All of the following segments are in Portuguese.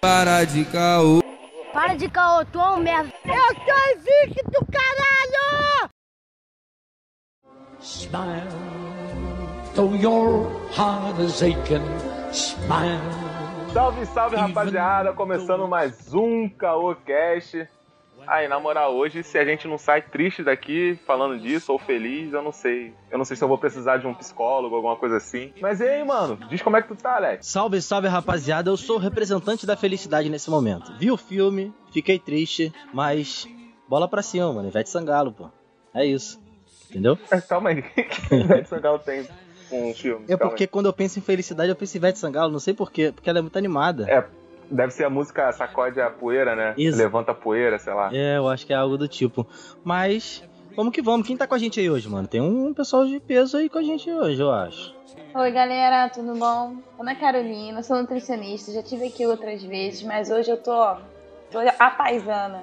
Para de caô. Para de caô, tu é um merda. Eu sou invicto, caralho! Smile, though your heart is aching. Smile. Salve, salve, rapaziada! Começando mais um Caocast. Aí, na moral, hoje, se a gente não sai triste daqui falando disso ou feliz, eu não sei. Eu não sei se eu vou precisar de um psicólogo, alguma coisa assim. Mas e aí, mano? Diz como é que tu tá, Alex? Salve, salve, rapaziada. Eu sou o representante da felicidade nesse momento. Vi o filme, fiquei triste, mas bola pra cima, mano. Ivete Sangalo, pô. É isso. Entendeu? Calma aí, o que Ivete Sangalo tem com um filme? É porque aí. quando eu penso em felicidade, eu penso em Ivete Sangalo. Não sei porquê, porque ela é muito animada. É, deve ser a música Sacode a Poeira, né? Isso. Levanta a poeira, sei lá. É, eu acho que é algo do tipo. Mas, vamos que vamos. Quem tá com a gente aí hoje, mano? Tem um pessoal de peso aí com a gente hoje, eu acho. Oi galera, tudo bom? Nome é Carolina, sou nutricionista, já tive aqui outras vezes, mas hoje eu tô, ó, tô apaisana.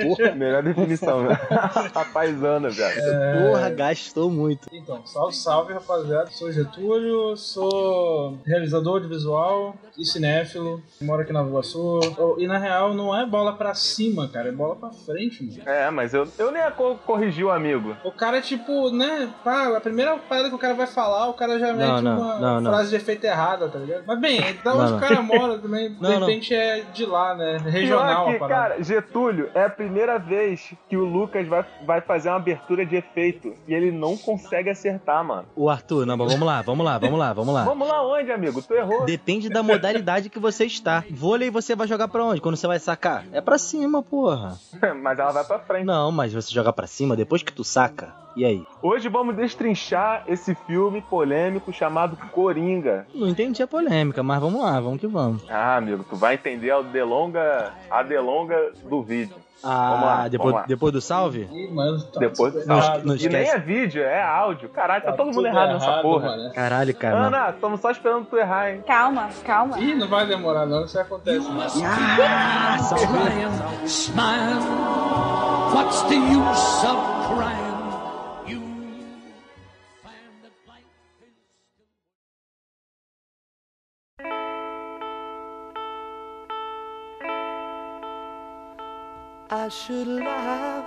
Porra, melhor definição, né? a paisana, velho. Porra, gastou muito. Então, salve, salve rapaziada. Sou Getúlio, sou realizador de visual e cinéfilo. Moro aqui na Nova Iguaçu. Oh, E na real, não é bola pra cima, cara, é bola pra frente, mano. É, mas eu, eu nem ia co- corrigir o amigo. O cara, tipo, né, pá, a primeira parada que o cara vai falar, o cara já mete não, uma não, não. frase de efeito errada, tá ligado? Mas bem, da Não, onde o cara mora também, de repente é de lá, né? Regional Pior a que, parada. cara, Getúlio, é a primeira vez que o Lucas vai, vai fazer uma abertura de efeito e ele não consegue acertar, mano. O Arthur, não, mas vamos lá, vamos lá, vamos lá, vamos lá. Vamos lá onde, amigo? Tu errou. Depende da modalidade que você está. Vôlei você vai jogar pra onde? Quando você vai sacar? É pra cima, porra. Mas ela vai pra frente. Não, mas você joga pra cima depois que tu saca. E aí? Hoje vamos destrinchar esse filme polêmico chamado Coringa. Não entendi a polêmica, mas vamos lá, vamos que vamos. Ah, amigo, tu vai entender a delonga, a delonga do vídeo. Vamos Ah, lá, depois, vamos lá. depois do salve? Ih, mano, tá Depois do salve. errado. não E nem é vídeo, é áudio. Caralho, tá, todo mundo tudo errado, nessa porra. mano. Caralho, cara. não. Ana, estamos só esperando tu errar, hein? Calma, calma. Ih, não vai demorar não, isso acontece. Não. Crying, smile. What's the use of should laugh,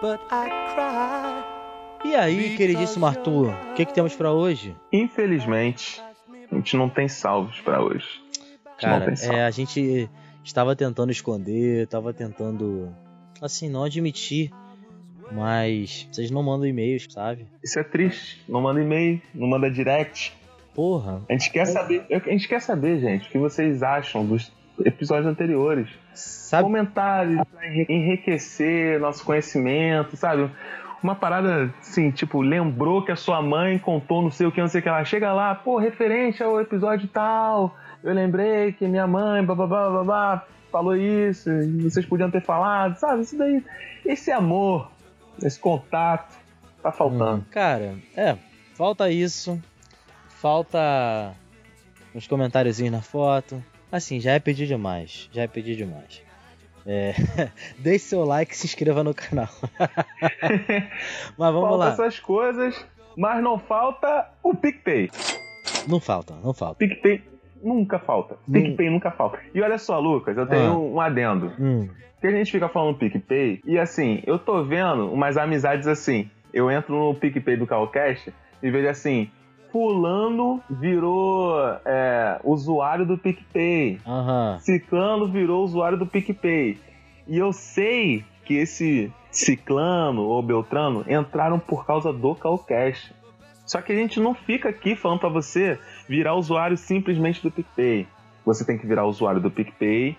but I cry. E aí, queridíssimo Arthur, o que, que temos pra hoje? Infelizmente, a gente não tem salvos pra hoje. A Cara, é, a gente estava tentando esconder, estava tentando, assim, não admitir, mas vocês não mandam e-mails, sabe? Isso é triste. Não manda e-mail, não manda direct. Porra, A gente quer saber, a gente quer saber, gente, o que vocês acham dos episódios anteriores. sabe? Comentários pra enri- enriquecer nosso conhecimento, sabe? Uma parada assim, tipo, lembrou que a sua mãe contou não sei o que, não sei o que lá. Chega lá, pô, referente ao episódio tal, eu lembrei que minha mãe, bababá, babá, falou isso, vocês podiam ter falado, sabe? Isso daí, esse amor, esse contato, tá faltando. Cara, é, falta isso, falta uns comentáriozinhos na foto. Assim, já é pedir demais, já é pedir demais. É, deixe seu like e se inscreva no canal. Mas vamos falta lá. essas coisas, mas não falta o PicPay. Não falta, não falta. PicPay nunca falta. PicPay nunca falta. E olha só, Lucas, eu tenho Ah. um adendo. Hum, Porque a gente fica falando PicPay, e assim, eu tô vendo umas amizades assim. Eu entro no PicPay do Calcast e vejo assim. Fulano virou é, usuário do PicPay. aham. Ciclano virou usuário do PicPay. E eu sei que esse Ciclano ou Beltrano entraram por causa do Calcast. Só que a gente não fica aqui falando pra você virar usuário simplesmente do PicPay. Você tem que virar usuário do PicPay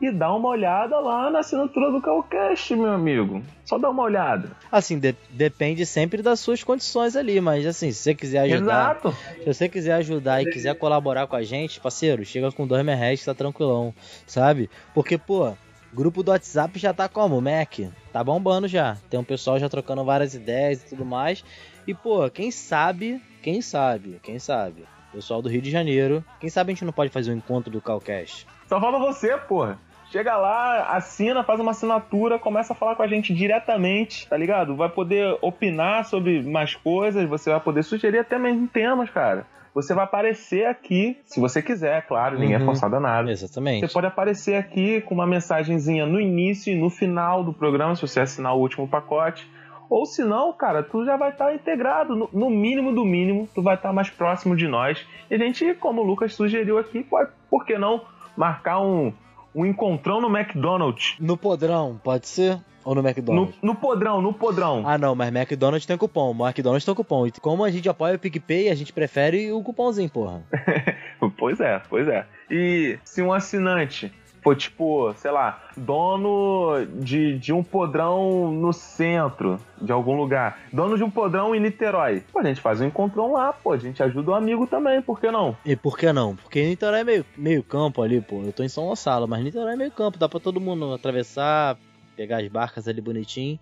e dar uma olhada lá na assinatura do Calcast, meu amigo. Só dá uma olhada. Assim, de- depende sempre das suas condições ali, mas assim, se você quiser ajudar, Exato. se você quiser ajudar e quiser colaborar com a gente, parceiro, chega com dois reais, tá tranquilão, sabe? Porque, pô, grupo do WhatsApp já tá como? Mac, tá bombando já. Tem um pessoal já trocando várias ideias e tudo mais. E, pô, quem sabe, quem sabe, quem sabe, pessoal do Rio de Janeiro, quem sabe a gente não pode fazer um encontro do Calcast? Só falta você, porra. Chega lá, assina, faz uma assinatura, começa a falar com a gente diretamente, tá ligado? Vai poder opinar sobre mais coisas, você vai poder sugerir até mesmo temas, cara. você vai aparecer aqui, se você quiser, claro, ninguém é Uhum. forçado a nada. Exatamente. Você pode aparecer aqui com uma mensagenzinha no início e no final do programa, se você assinar o último pacote. Ou se não, cara, tu já vai estar integrado. No, no mínimo do mínimo, tu vai estar mais próximo de nós. E a gente, como o Lucas sugeriu aqui, pode, por que não marcar um, um encontrão no McDonald's? No podrão, pode ser? Ou no No, McDonald's? no podrão, no podrão. Ah, não, mas McDonald's tem cupom. McDonald's tem cupom. E como a gente apoia o PicPay, a gente prefere o cupomzinho, porra. Pois é, pois é. E se um assinante for tipo, sei lá, dono de, de um podrão no centro de algum lugar, dono de um podrão em Niterói, pô, a gente faz um encontrão lá, pô, a gente ajuda o amigo também, por que não? E por que não? Porque Niterói é meio, meio campo ali, pô. Eu tô em São Gonçalo, mas Niterói é meio campo. Dá pra todo mundo atravessar, pegar as barcas ali bonitinho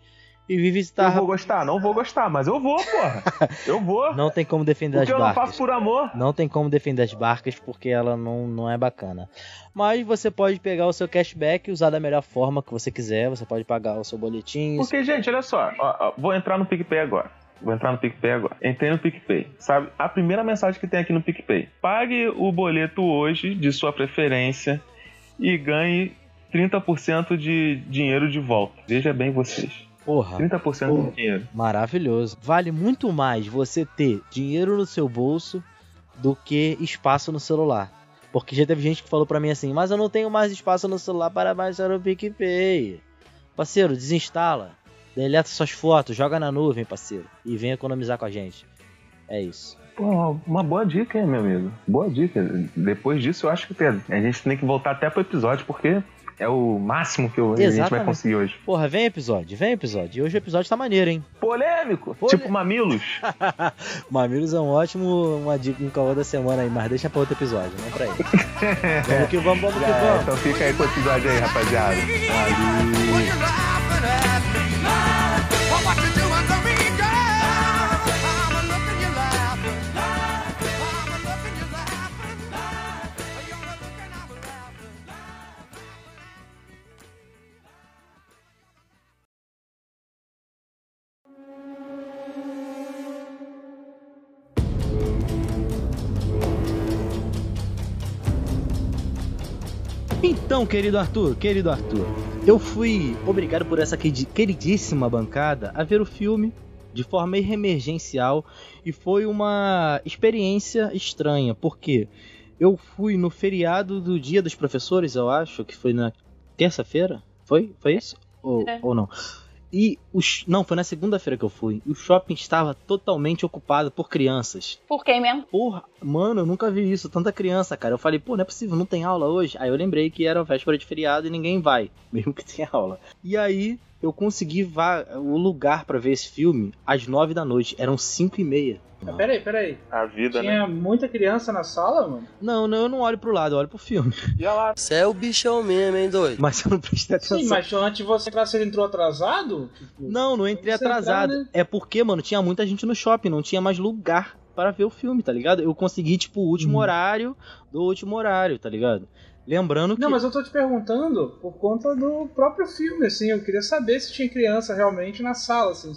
e Eu visitar. vou gostar? Não vou gostar, mas eu vou, porra. Eu vou. Não tem como defender Porque as eu não barcas. faço por amor. Não tem como defender as barcas porque ela não, não é bacana. Mas você pode pegar o seu cashback e usar da melhor forma que você quiser. Você pode pagar o seu boletim. Porque, gente, olha só, ó, ó, vou entrar no PicPay agora. Vou entrar no PicPay agora. Entrei no PicPay, sabe? A primeira mensagem que tem aqui no PicPay. Pague o boleto hoje, de sua preferência, e ganhe 30% de dinheiro de volta. Veja bem vocês. Porra, 30% de dinheiro. maravilhoso. Vale muito mais você ter dinheiro no seu bolso do que espaço no celular. Porque já teve gente que falou pra mim assim, mas eu não tenho mais espaço no celular para baixar o PicPay. Parceiro, desinstala. Deleta suas fotos, joga na nuvem, parceiro. E vem economizar com a gente. É isso. Pô, uma boa dica, hein, meu amigo? Boa dica. Depois disso, eu acho que a gente tem que voltar até pro episódio, porque é o máximo que a gente vai Exatamente. conseguir hoje. Porra, vem episódio, vem episódio. E hoje o episódio tá maneiro, hein? Polêmico! Polê- Tipo mamilos. Mamilos é um ótimo, uma dica, um caô da semana aí, mas deixa pra outro episódio, não pra ele. vamos que vamos, vamos que É, vamos. então fica aí com o episódio aí, rapaziada. Então, querido Arthur, querido Arthur, eu fui obrigado por essa queri- queridíssima bancada a ver o filme de forma emergencial e foi uma experiência estranha, porque eu fui no feriado do Dia dos Professores, eu acho, que foi na terça-feira, foi? Foi isso? Ou, É. ou não? E os não, foi na segunda-feira que eu fui. E o shopping estava totalmente ocupado por crianças. Por quem mesmo? Porra, mano, eu nunca vi isso, tanta criança, cara. Eu falei, pô, não é possível, não tem aula hoje. Aí eu lembrei que era véspera de feriado e ninguém vai, mesmo que tenha aula. E aí eu consegui o lugar pra ver esse filme às nove da noite, eram cinco e meia. Ah, peraí, peraí. A vida, né? Tinha muita criança na sala, mano? Não, não, eu não olho pro lado, eu olho pro filme. E olha lá, Você é o bichão mesmo, hein, doido? Mas eu não prestei atenção. Sim, mas antes de você entrar, você entrou atrasado? Tipo, Não, não entrei Você entrar, atrasado. né? É porque, mano, tinha muita gente no shopping, não tinha mais lugar para ver o filme, tá ligado? Eu consegui, tipo, o último Uhum. horário do último horário, tá ligado? Lembrando que. Não, mas eu tô te perguntando por conta do próprio filme, assim. Eu queria saber se tinha criança realmente na sala, assim.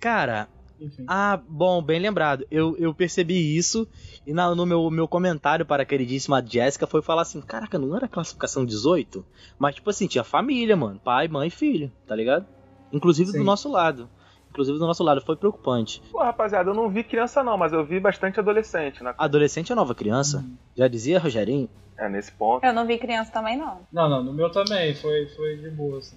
Cara, Enfim. Ah, bom, bem lembrado. Eu, eu percebi isso e na- no meu, meu comentário para a queridíssima Jéssica foi falar assim: Caraca, não era classificação 18? Mas, tipo assim, tinha família, mano. Pai, mãe e filho, tá ligado? Inclusive Sim. do nosso lado. Inclusive do nosso lado, foi preocupante. pô, rapaziada, eu não vi criança não, mas eu vi bastante adolescente, né? Adolescente é nova criança? Já dizia Rogerinho? É, nesse ponto. Eu não vi criança também, não. Não, não, no meu também. Foi, foi de boa, assim.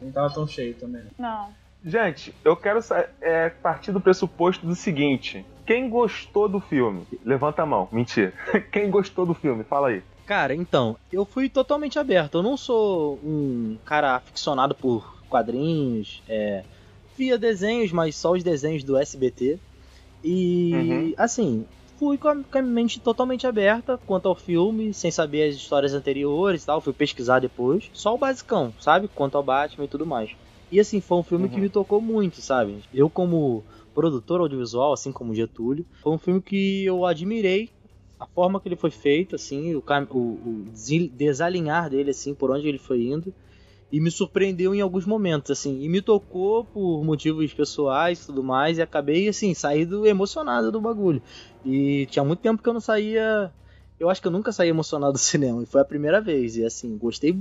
Não tava tão cheio também. Não. Gente, eu quero é, partir do pressuposto do seguinte. Quem gostou do filme? Levanta a mão. Mentira. Quem gostou do filme? Fala aí. Cara, então, eu fui totalmente aberto. Eu não sou um cara aficionado por quadrinhos, é, via desenhos, mas só os desenhos do SBT. E, Uhum. assim, fui com a, mente totalmente aberta quanto ao filme, sem saber as histórias anteriores e tal. Fui pesquisar depois. Só o basicão, sabe? Quanto ao Batman e tudo mais. E, assim, foi um filme que Uhum. me tocou muito, sabe? Eu, como produtor audiovisual, assim como o Getúlio, foi um filme que eu admirei a forma que ele foi feito, assim, o, o, o desalinhar dele, assim, por onde ele foi indo. E me surpreendeu em alguns momentos, assim, e me tocou por motivos pessoais e tudo mais, e acabei, assim, saindo emocionado do bagulho. E tinha muito tempo que eu não saía. Eu acho que eu nunca saí emocionado do cinema, e foi a primeira vez, e assim, gostei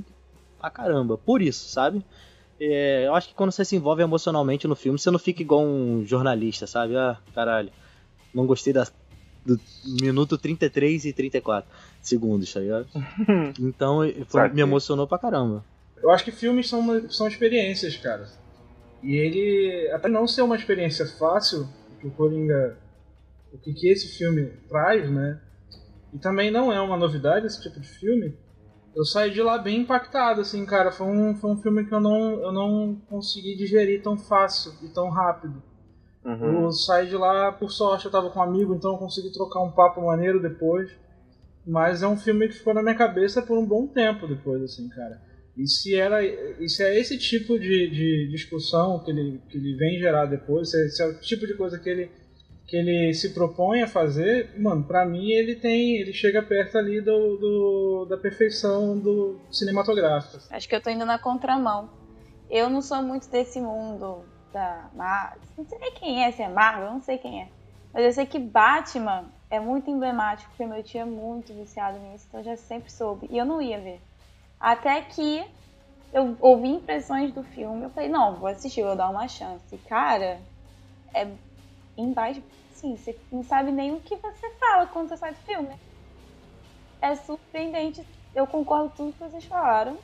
pra caramba, por isso, sabe? É, eu acho que quando você se envolve emocionalmente no filme, você não fica igual um jornalista, sabe? Ah, caralho, não gostei da, do minuto 33 e 34 segundos, tá ligado? Então foi, me emocionou pra caramba. Eu acho que filmes são, uma- são experiências, cara. E ele, até não ser uma experiência fácil, o que o Coringa, o que, que esse filme traz, né? E também não é uma novidade esse tipo de filme. Eu saí de lá bem impactado, assim, cara. Foi um, foi um filme que eu não, eu não consegui digerir tão fácil e tão rápido. Uhum. Eu saí de lá, por sorte, eu tava com um amigo, então eu consegui trocar um papo maneiro depois. Mas é um filme que ficou na minha cabeça por um bom tempo depois, assim, cara. E se, era, e se é esse tipo de, de discussão que ele, que ele vem gerar depois, se é, se é o tipo de coisa que ele, que ele se propõe a fazer, mano, pra mim ele tem. ele chega perto ali do, do- da perfeição do cinematográfico. Acho que eu tô indo na contramão. Eu não sou muito desse mundo da Marvel. Não sei quem é, se é Marvel, não sei quem é. Mas eu sei que Batman é muito emblemático, porque meu tio é muito viciado nisso, então eu já sempre soube. E eu não ia ver. Até que eu ouvi impressões do filme, eu falei, não, vou assistir, vou dar uma chance. Cara, é embaixo, sim, você não sabe nem o que você fala quando você sai do filme. É surpreendente. Eu concordo com tudo que vocês falaram.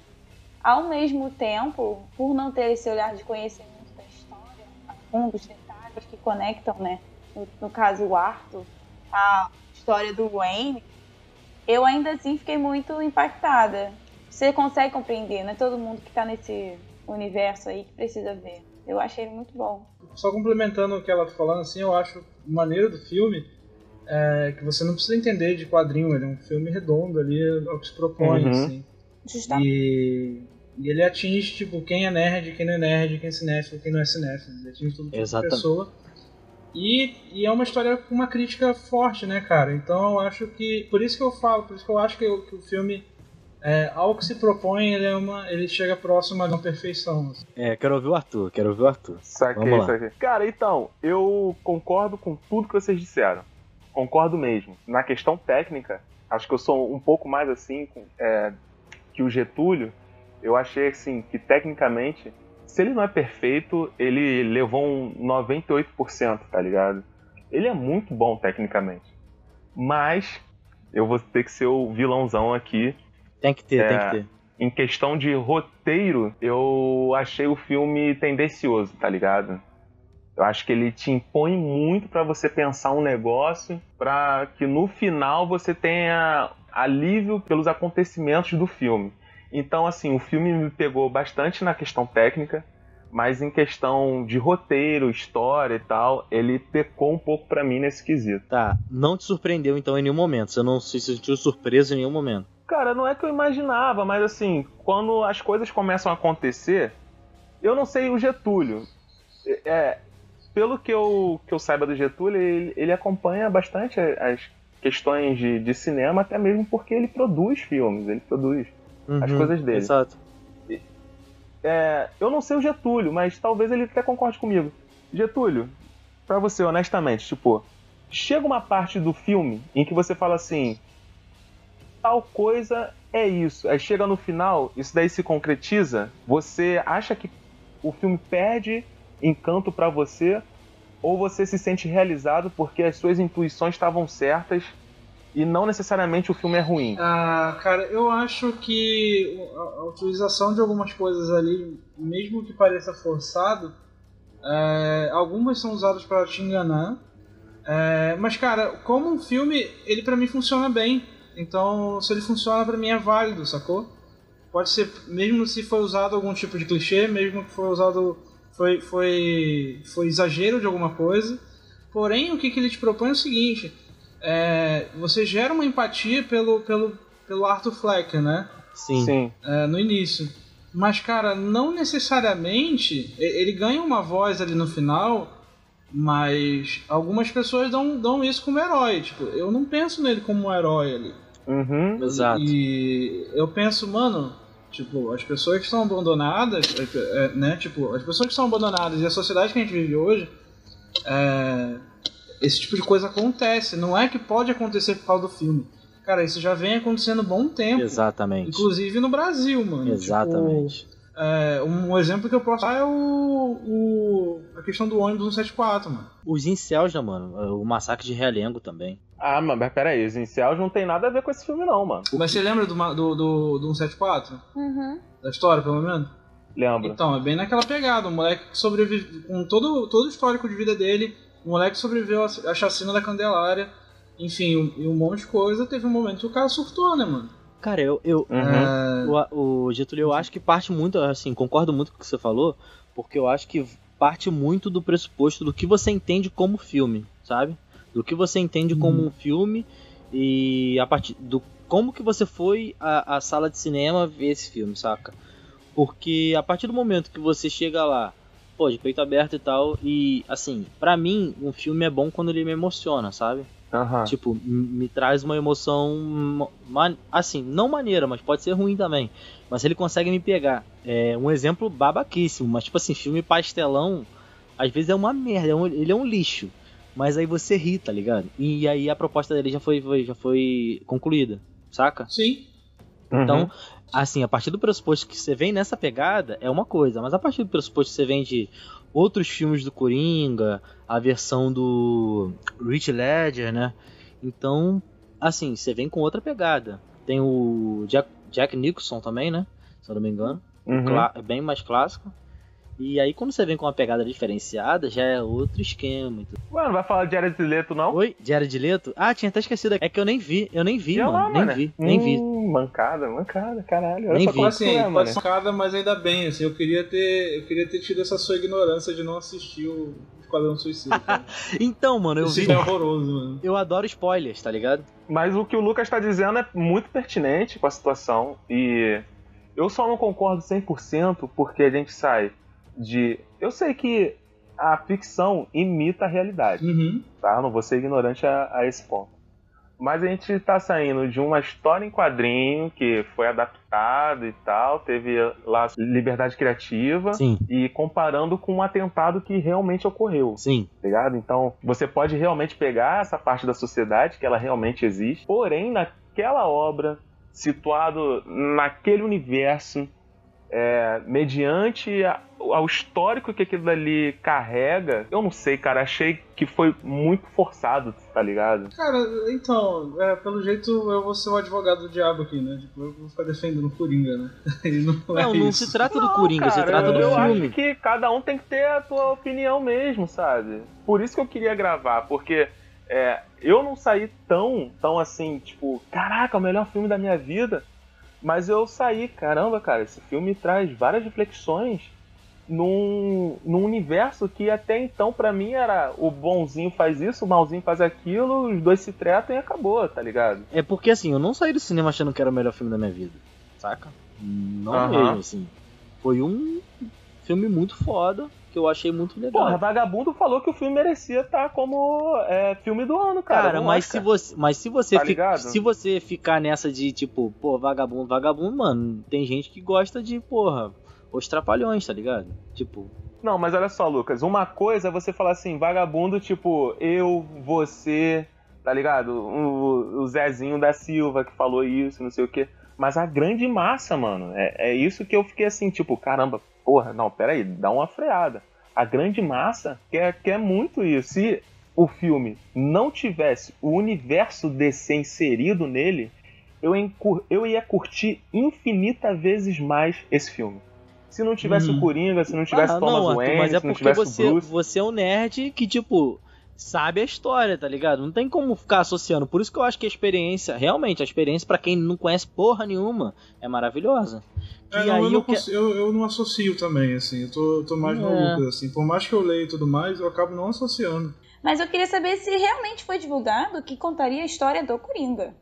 Ao mesmo tempo, por não ter esse olhar de conhecimento da história, a fundo, os detalhes que conectam, né? No, no caso, o Arthur, a história do Wayne, eu ainda assim fiquei muito impactada. Você consegue compreender, não é todo mundo que tá nesse universo aí que precisa ver. Eu achei ele muito bom. Só complementando o que ela tá falando, assim, eu acho maneiro do filme é que você não precisa entender de quadrinho, ele é um filme redondo ali, é o que se propõe, Uhum. assim. Justamente. E, e ele atinge, tipo, quem é nerd, quem não é nerd, quem é cinéfilo, quem não é cinéfilo. Ele atinge todo tipo de Exatamente. pessoa. E, e é uma história com uma crítica forte, né, cara? Então eu acho que. Por isso que eu falo, por isso que eu acho que, o- que o filme, é, ao que se propõe, ele, é uma, ele chega próximo de uma perfeição. assim. É, quero ouvir o Arthur, quero ouvir o Arthur. Saquei, Vamos lá. saquei. Cara, então, eu concordo com tudo que vocês disseram. Concordo mesmo. Na questão técnica, acho que eu sou um pouco mais assim é, que o Getúlio. Eu achei assim que tecnicamente, se ele não é perfeito, ele levou um 98%, tá ligado? Ele é muito bom tecnicamente. Mas eu vou ter que ser o vilãozão aqui Tem que ter, É. tem que ter. em questão de roteiro, eu achei o filme tendencioso, tá ligado? Eu acho que ele te impõe muito pra você pensar um negócio, pra que no final você tenha alívio pelos acontecimentos do filme. Então, assim, o filme me pegou bastante na questão técnica, mas em questão de roteiro, história e tal, ele pecou um pouco pra mim nesse quesito. Tá, não te surpreendeu então em nenhum momento. Você não se sentiu surpreso em nenhum momento. Cara, não é que eu imaginava, mas assim, quando as coisas começam a acontecer, eu não sei o Getúlio. É, pelo que eu, que eu saiba do Getúlio, ele, ele acompanha bastante as questões de, de cinema, até mesmo porque ele produz filmes, ele produz. As coisas dele. Uhum, Exato. É, eu não sei o Getúlio, mas talvez ele até concorde comigo. Getúlio, pra você, honestamente, tipo, chega uma parte do filme em que você fala assim, tal coisa é isso. Aí chega no final, isso daí se concretiza, você acha que o filme perde encanto pra você ou você se sente realizado porque as suas intuições estavam certas e não necessariamente o filme é ruim. Ah, cara, eu acho que a, utilização de algumas coisas ali, mesmo que pareça forçado, é, algumas são usadas para te enganar. É, mas, cara, como um filme, ele pra mim funciona bem. Então, se ele funciona, pra mim é válido, sacou? Pode ser, mesmo se foi usado algum tipo de clichê, mesmo que foi usado. Foi, foi, foi exagero de alguma coisa. Porém, o que, que ele te propõe é o seguinte: é, você gera uma empatia pelo, pelo, pelo Arthur Flecker, né? Sim. Sim. É, no início. Mas, cara, não necessariamente. Ele ganha uma voz ali no final, mas algumas pessoas dão, dão isso como herói. Tipo, eu não penso nele como um herói ali. Uhum. Exato. E eu penso, mano, Tipo, as pessoas que são abandonadas, é, é, né? Tipo, as pessoas que são abandonadas e a sociedade que a gente vive hoje, é, esse tipo de coisa acontece. Não é que pode acontecer por causa do filme. Cara, isso já vem acontecendo há bom tempo. Exatamente. Inclusive no Brasil, mano. Exatamente. Tipo, é, um exemplo que eu posso dar é o, o, a questão do ônibus 174, mano. Os incels, né, mano? O massacre de Realengo também. Ah, mas peraí, os incels não tem nada a ver com esse filme não, mano. Mas você lembra do, do, do, do 174? Uhum. Da história, pelo menos? Lembra? Então, é bem naquela pegada. Um moleque que sobrevive. Com todo, todo o histórico de vida dele, um moleque que sobreviveu à chacina da Candelária. Enfim, um- e um monte de coisa. Teve um momento que o cara surtou, né, mano? Cara, eu, eu, Uhum. É, O, o Getúlio, eu acho que parte muito, assim, concordo muito com o que você falou, porque eu acho que parte muito do pressuposto do que você entende como filme, sabe? Do que você entende como um filme e a partir do como que você foi à, à sala de cinema ver esse filme, saca? Porque a partir do momento que você chega lá, pô, de peito aberto e tal, e assim, pra mim, um filme é bom quando ele me emociona, sabe? Aham. Tipo, me traz uma emoção. assim, não maneira, mas pode ser ruim também. Mas ele consegue me pegar. É um exemplo babaquíssimo, mas tipo assim, filme pastelão, às vezes é uma merda, é ele é um lixo. Mas aí você ri, tá ligado? E aí a proposta dele já foi, foi- já foi concluída, saca? sim. Uhum. Então, assim, a partir do pressuposto que você vem nessa pegada é uma coisa, mas a partir do pressuposto que você vem de outros filmes do Coringa, a versão do Rich Ledger, né? Então, assim, você vem com outra pegada. Tem o Jack, Jack Nicholson também, né? Se eu não me engano. Uhum. É bem mais clássico. E aí, quando você vem com uma pegada diferenciada, já é outro esquema. e tudo. Ué, não vai falar de Jared Leto, não? Oi? Jared Leto? Ah, tinha até esquecido. É que eu nem vi. Eu nem vi, mano. lá, nem vi, nem vi. Hum, Mancada, mancada, caralho. Nem vi. é Assim, é, mancada, mas ainda bem, assim, eu queria ter. Eu queria ter tido essa sua ignorância de não assistir o Esquadrão Suicida. Então, mano, eu Esse vi. é horroroso, mano. Eu adoro spoilers, tá ligado? Mas o que o Lucas tá dizendo é muito pertinente com a situação e eu só não concordo 100% porque a gente sai de... Eu sei que a ficção imita a realidade, Uhum. tá? Eu não vou ser ignorante a, a esse ponto. Mas a gente tá saindo de uma história em quadrinho que foi adaptado e tal, teve lá liberdade criativa Sim, e comparando com um atentado que realmente ocorreu sim. tá ligado? Então, você pode realmente pegar essa parte da sociedade que ela realmente existe, porém, naquela obra, situado naquele universo, é, mediante a- ao histórico que aquilo dali carrega, eu não sei, cara, achei que foi muito forçado, tá ligado? Cara, então, é, pelo jeito eu vou ser o advogado do diabo aqui, né? Tipo, eu vou ficar defendendo o Coringa, né? E não, é Não, não se trata do Não, Coringa, se cara, trata do eu filme. acho que cada um tem que ter a tua opinião mesmo, sabe? Por isso que eu queria gravar, porque é, eu não saí tão, tão assim, tipo, caraca, o melhor filme da minha vida. Mas eu saí, caramba, cara, esse filme traz várias reflexões num, num universo que até então pra mim era o bonzinho faz isso, o malzinho faz aquilo, os dois se tretam e acabou, tá ligado? É porque assim, eu não saí do cinema achando que era o melhor filme da minha vida, saca? Não Aham. mesmo, assim. Foi um filme muito foda, eu achei muito legal. Porra, Vagabundo falou que o filme merecia estar como é, filme do ano, cara. Cara, mas Oscar. se você, mas se você, Tá fi- ligado? se você ficar nessa de tipo, pô, vagabundo, vagabundo, mano, tem gente que gosta de, porra, os trapalhões, tá ligado? Tipo, Não, mas olha só, Lucas. Uma coisa é você falar assim, vagabundo, tipo, eu, você, tá ligado? O, o Zezinho da Silva que falou isso, não sei o quê. Mas a grande massa, mano, é, é isso que eu fiquei assim, tipo, caramba, porra, não, peraí, dá uma freada. A grande massa quer, quer muito isso. Se o filme não tivesse o universo DC inserido nele, eu, eu ia curtir infinita vezes mais esse filme. Se não tivesse o Coringa, se não tivesse ah, Thomas não, Arthur, Wayne, mas é se não porque tivesse você, o Bruce. você é um nerd que, tipo, sabe a história, tá ligado? Não tem como ficar associando. Por isso que eu acho que a experiência, realmente, a experiência pra quem não conhece porra nenhuma, é maravilhosa. É, não, aí eu, eu não que- consigo- eu, eu não associo também, assim. Eu tô, eu tô mais no É. Lucas, assim. Por mais que eu leia e tudo mais, eu acabo não associando. Mas eu queria saber se realmente foi divulgado que contaria a história do Coringa.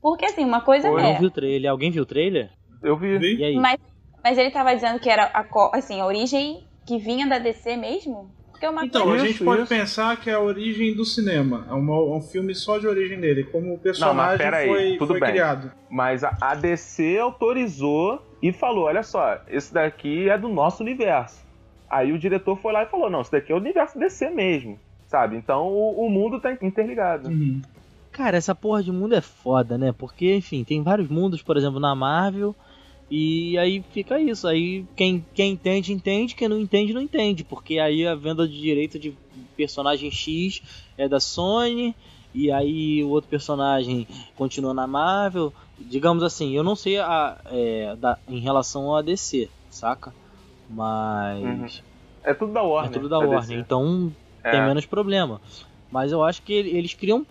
Porque assim, uma coisa Foi, Eu não é. vi o trailer. Alguém viu o trailer? Eu vi. Vi? E aí? Mas, mas ele tava dizendo que era a, assim, a origem que vinha da DC mesmo? Porque uma Então, coisa... a Isso, gente pode isso. pensar que é a origem do cinema. É uma- um filme só de origem dele, como o Não, mas personagem aí, foi, tudo foi bem. criado. Mas a, a DC autorizou e falou: olha só, esse daqui é do nosso universo. Aí o diretor foi lá e falou: não, esse daqui é o universo DC mesmo, sabe? Então o, o mundo tá interligado. Uhum. Cara, essa porra de mundo é foda, né? Porque, enfim, tem vários mundos, por exemplo, na Marvel. E aí fica isso. Aí quem, quem entende, entende. Quem não entende, não entende. Porque aí a venda de direito de personagem X é da Sony. E aí o outro personagem continua na Marvel. Digamos assim, eu não sei a, é, da, em relação a DC, saca? Mas. Uhum. É tudo da Warner. É tudo da Warner. DC. Então É. tem menos problema. Mas eu acho que ele- eles criam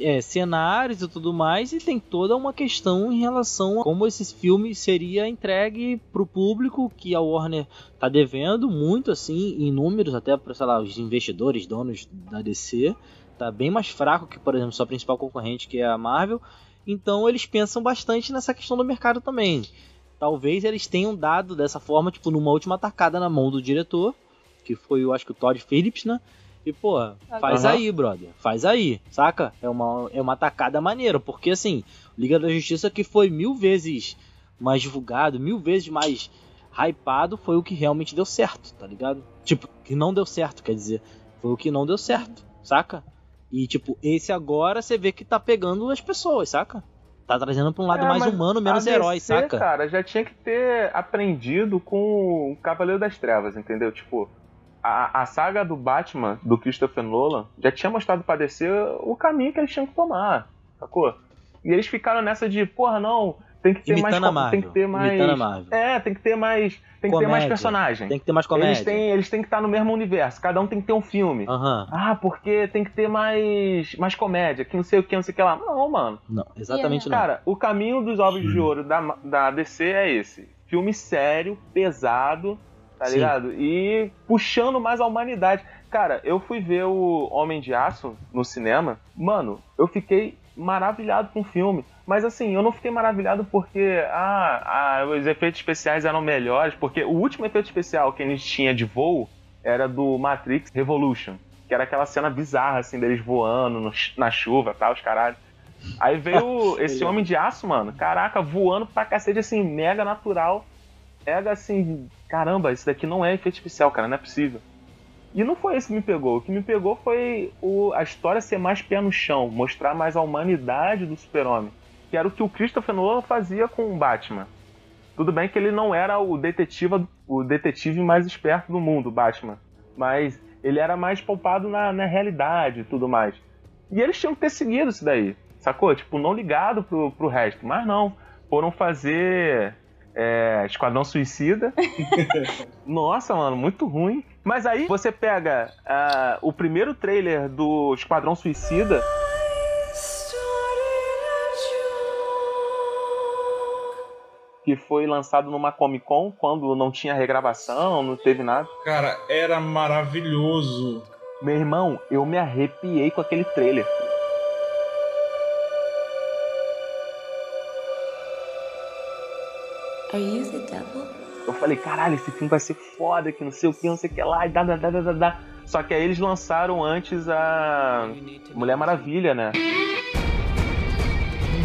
é, cenários e tudo mais, e tem toda uma questão em relação a como esse filme seria entregue pro público, que a Warner tá devendo muito, assim, em números, até para, sei lá, os investidores, donos da DC, tá bem mais fraco que, por exemplo, sua principal concorrente, que é a Marvel. Então eles pensam bastante nessa questão do mercado também. Talvez eles tenham dado dessa forma, tipo, numa última tacada na mão do diretor, que foi, eu acho que o Todd Phillips, né? E, pô, faz Aham. aí, brother. Faz aí, saca? É uma, é uma tacada maneira, porque assim, Liga da Justiça que foi mil vezes mais divulgado, mil vezes mais hypado, foi o que realmente deu certo, tá ligado? Tipo, que não deu certo, quer dizer, foi o que não deu certo, saca? E, tipo, esse agora você vê que tá pegando as pessoas, saca? Tá trazendo pra um lado É, mais humano, menos a herói, DC, saca? cara, já tinha que ter aprendido com o Cavaleiro das Trevas, entendeu? Tipo, a, a saga do Batman, do Christopher Nolan, já tinha mostrado pra DC o caminho que eles tinham que tomar, sacou? E eles ficaram nessa de, porra, não, tem que ter mais... Imitando a com- Marvel. Tem que ter mais... Imitando a Marvel. É, tem que ter mais... Tem que ter mais Comédia. personagem. Tem que ter mais comédia. Eles têm, eles têm que estar no mesmo universo, cada um tem que ter um filme. Aham. Ah, porque tem que ter mais, mais comédia, que não sei o que, não sei o que lá. Não, mano. Não, exatamente não. Cara, o caminho dos ovos de ouro da, da DC é esse. Filme sério, pesado, tá Sim. ligado? E puxando mais a humanidade. Cara, eu fui ver o Homem de Aço no cinema. Mano, eu fiquei maravilhado com o filme. Mas assim, eu não fiquei maravilhado porque ah, ah, os efeitos especiais eram melhores. Porque o último efeito especial que a gente tinha de voo era do Matrix Revolution. Que era aquela cena bizarra, assim, deles voando no- na chuva, tal, os caralho. Aí veio esse Ele- Homem de Aço, mano. Caraca, voando pra cacete, assim, mega natural. Mega assim, caramba, isso daqui não é efeito especial, cara, não é possível. E não foi isso que me pegou. O que me pegou foi o- a história ser mais pé no chão, mostrar mais a humanidade do super-homem. Que era o que o Christopher Nolan fazia com o Batman. Tudo bem que ele não era o detetive, o detetive mais esperto do mundo, Batman. Mas ele era mais poupado na, na realidade e tudo mais. E eles tinham que ter seguido isso daí, sacou? Tipo, não ligado pro, pro resto. Mas não. Foram fazer é, Esquadrão Suicida. Nossa, mano, muito ruim. Mas aí você pega ah, o primeiro trailer do Esquadrão Suicida. Que foi lançado numa Comic Con quando não tinha regravação, não teve nada. Cara, era maravilhoso. Meu irmão, eu me arrepiei com aquele trailer. Eu falei, caralho, esse filme vai ser foda, que não sei o que, não sei o que lá, e dá, dá, dá, dá, dá. Só que aí eles lançaram antes a Mulher Maravilha, né?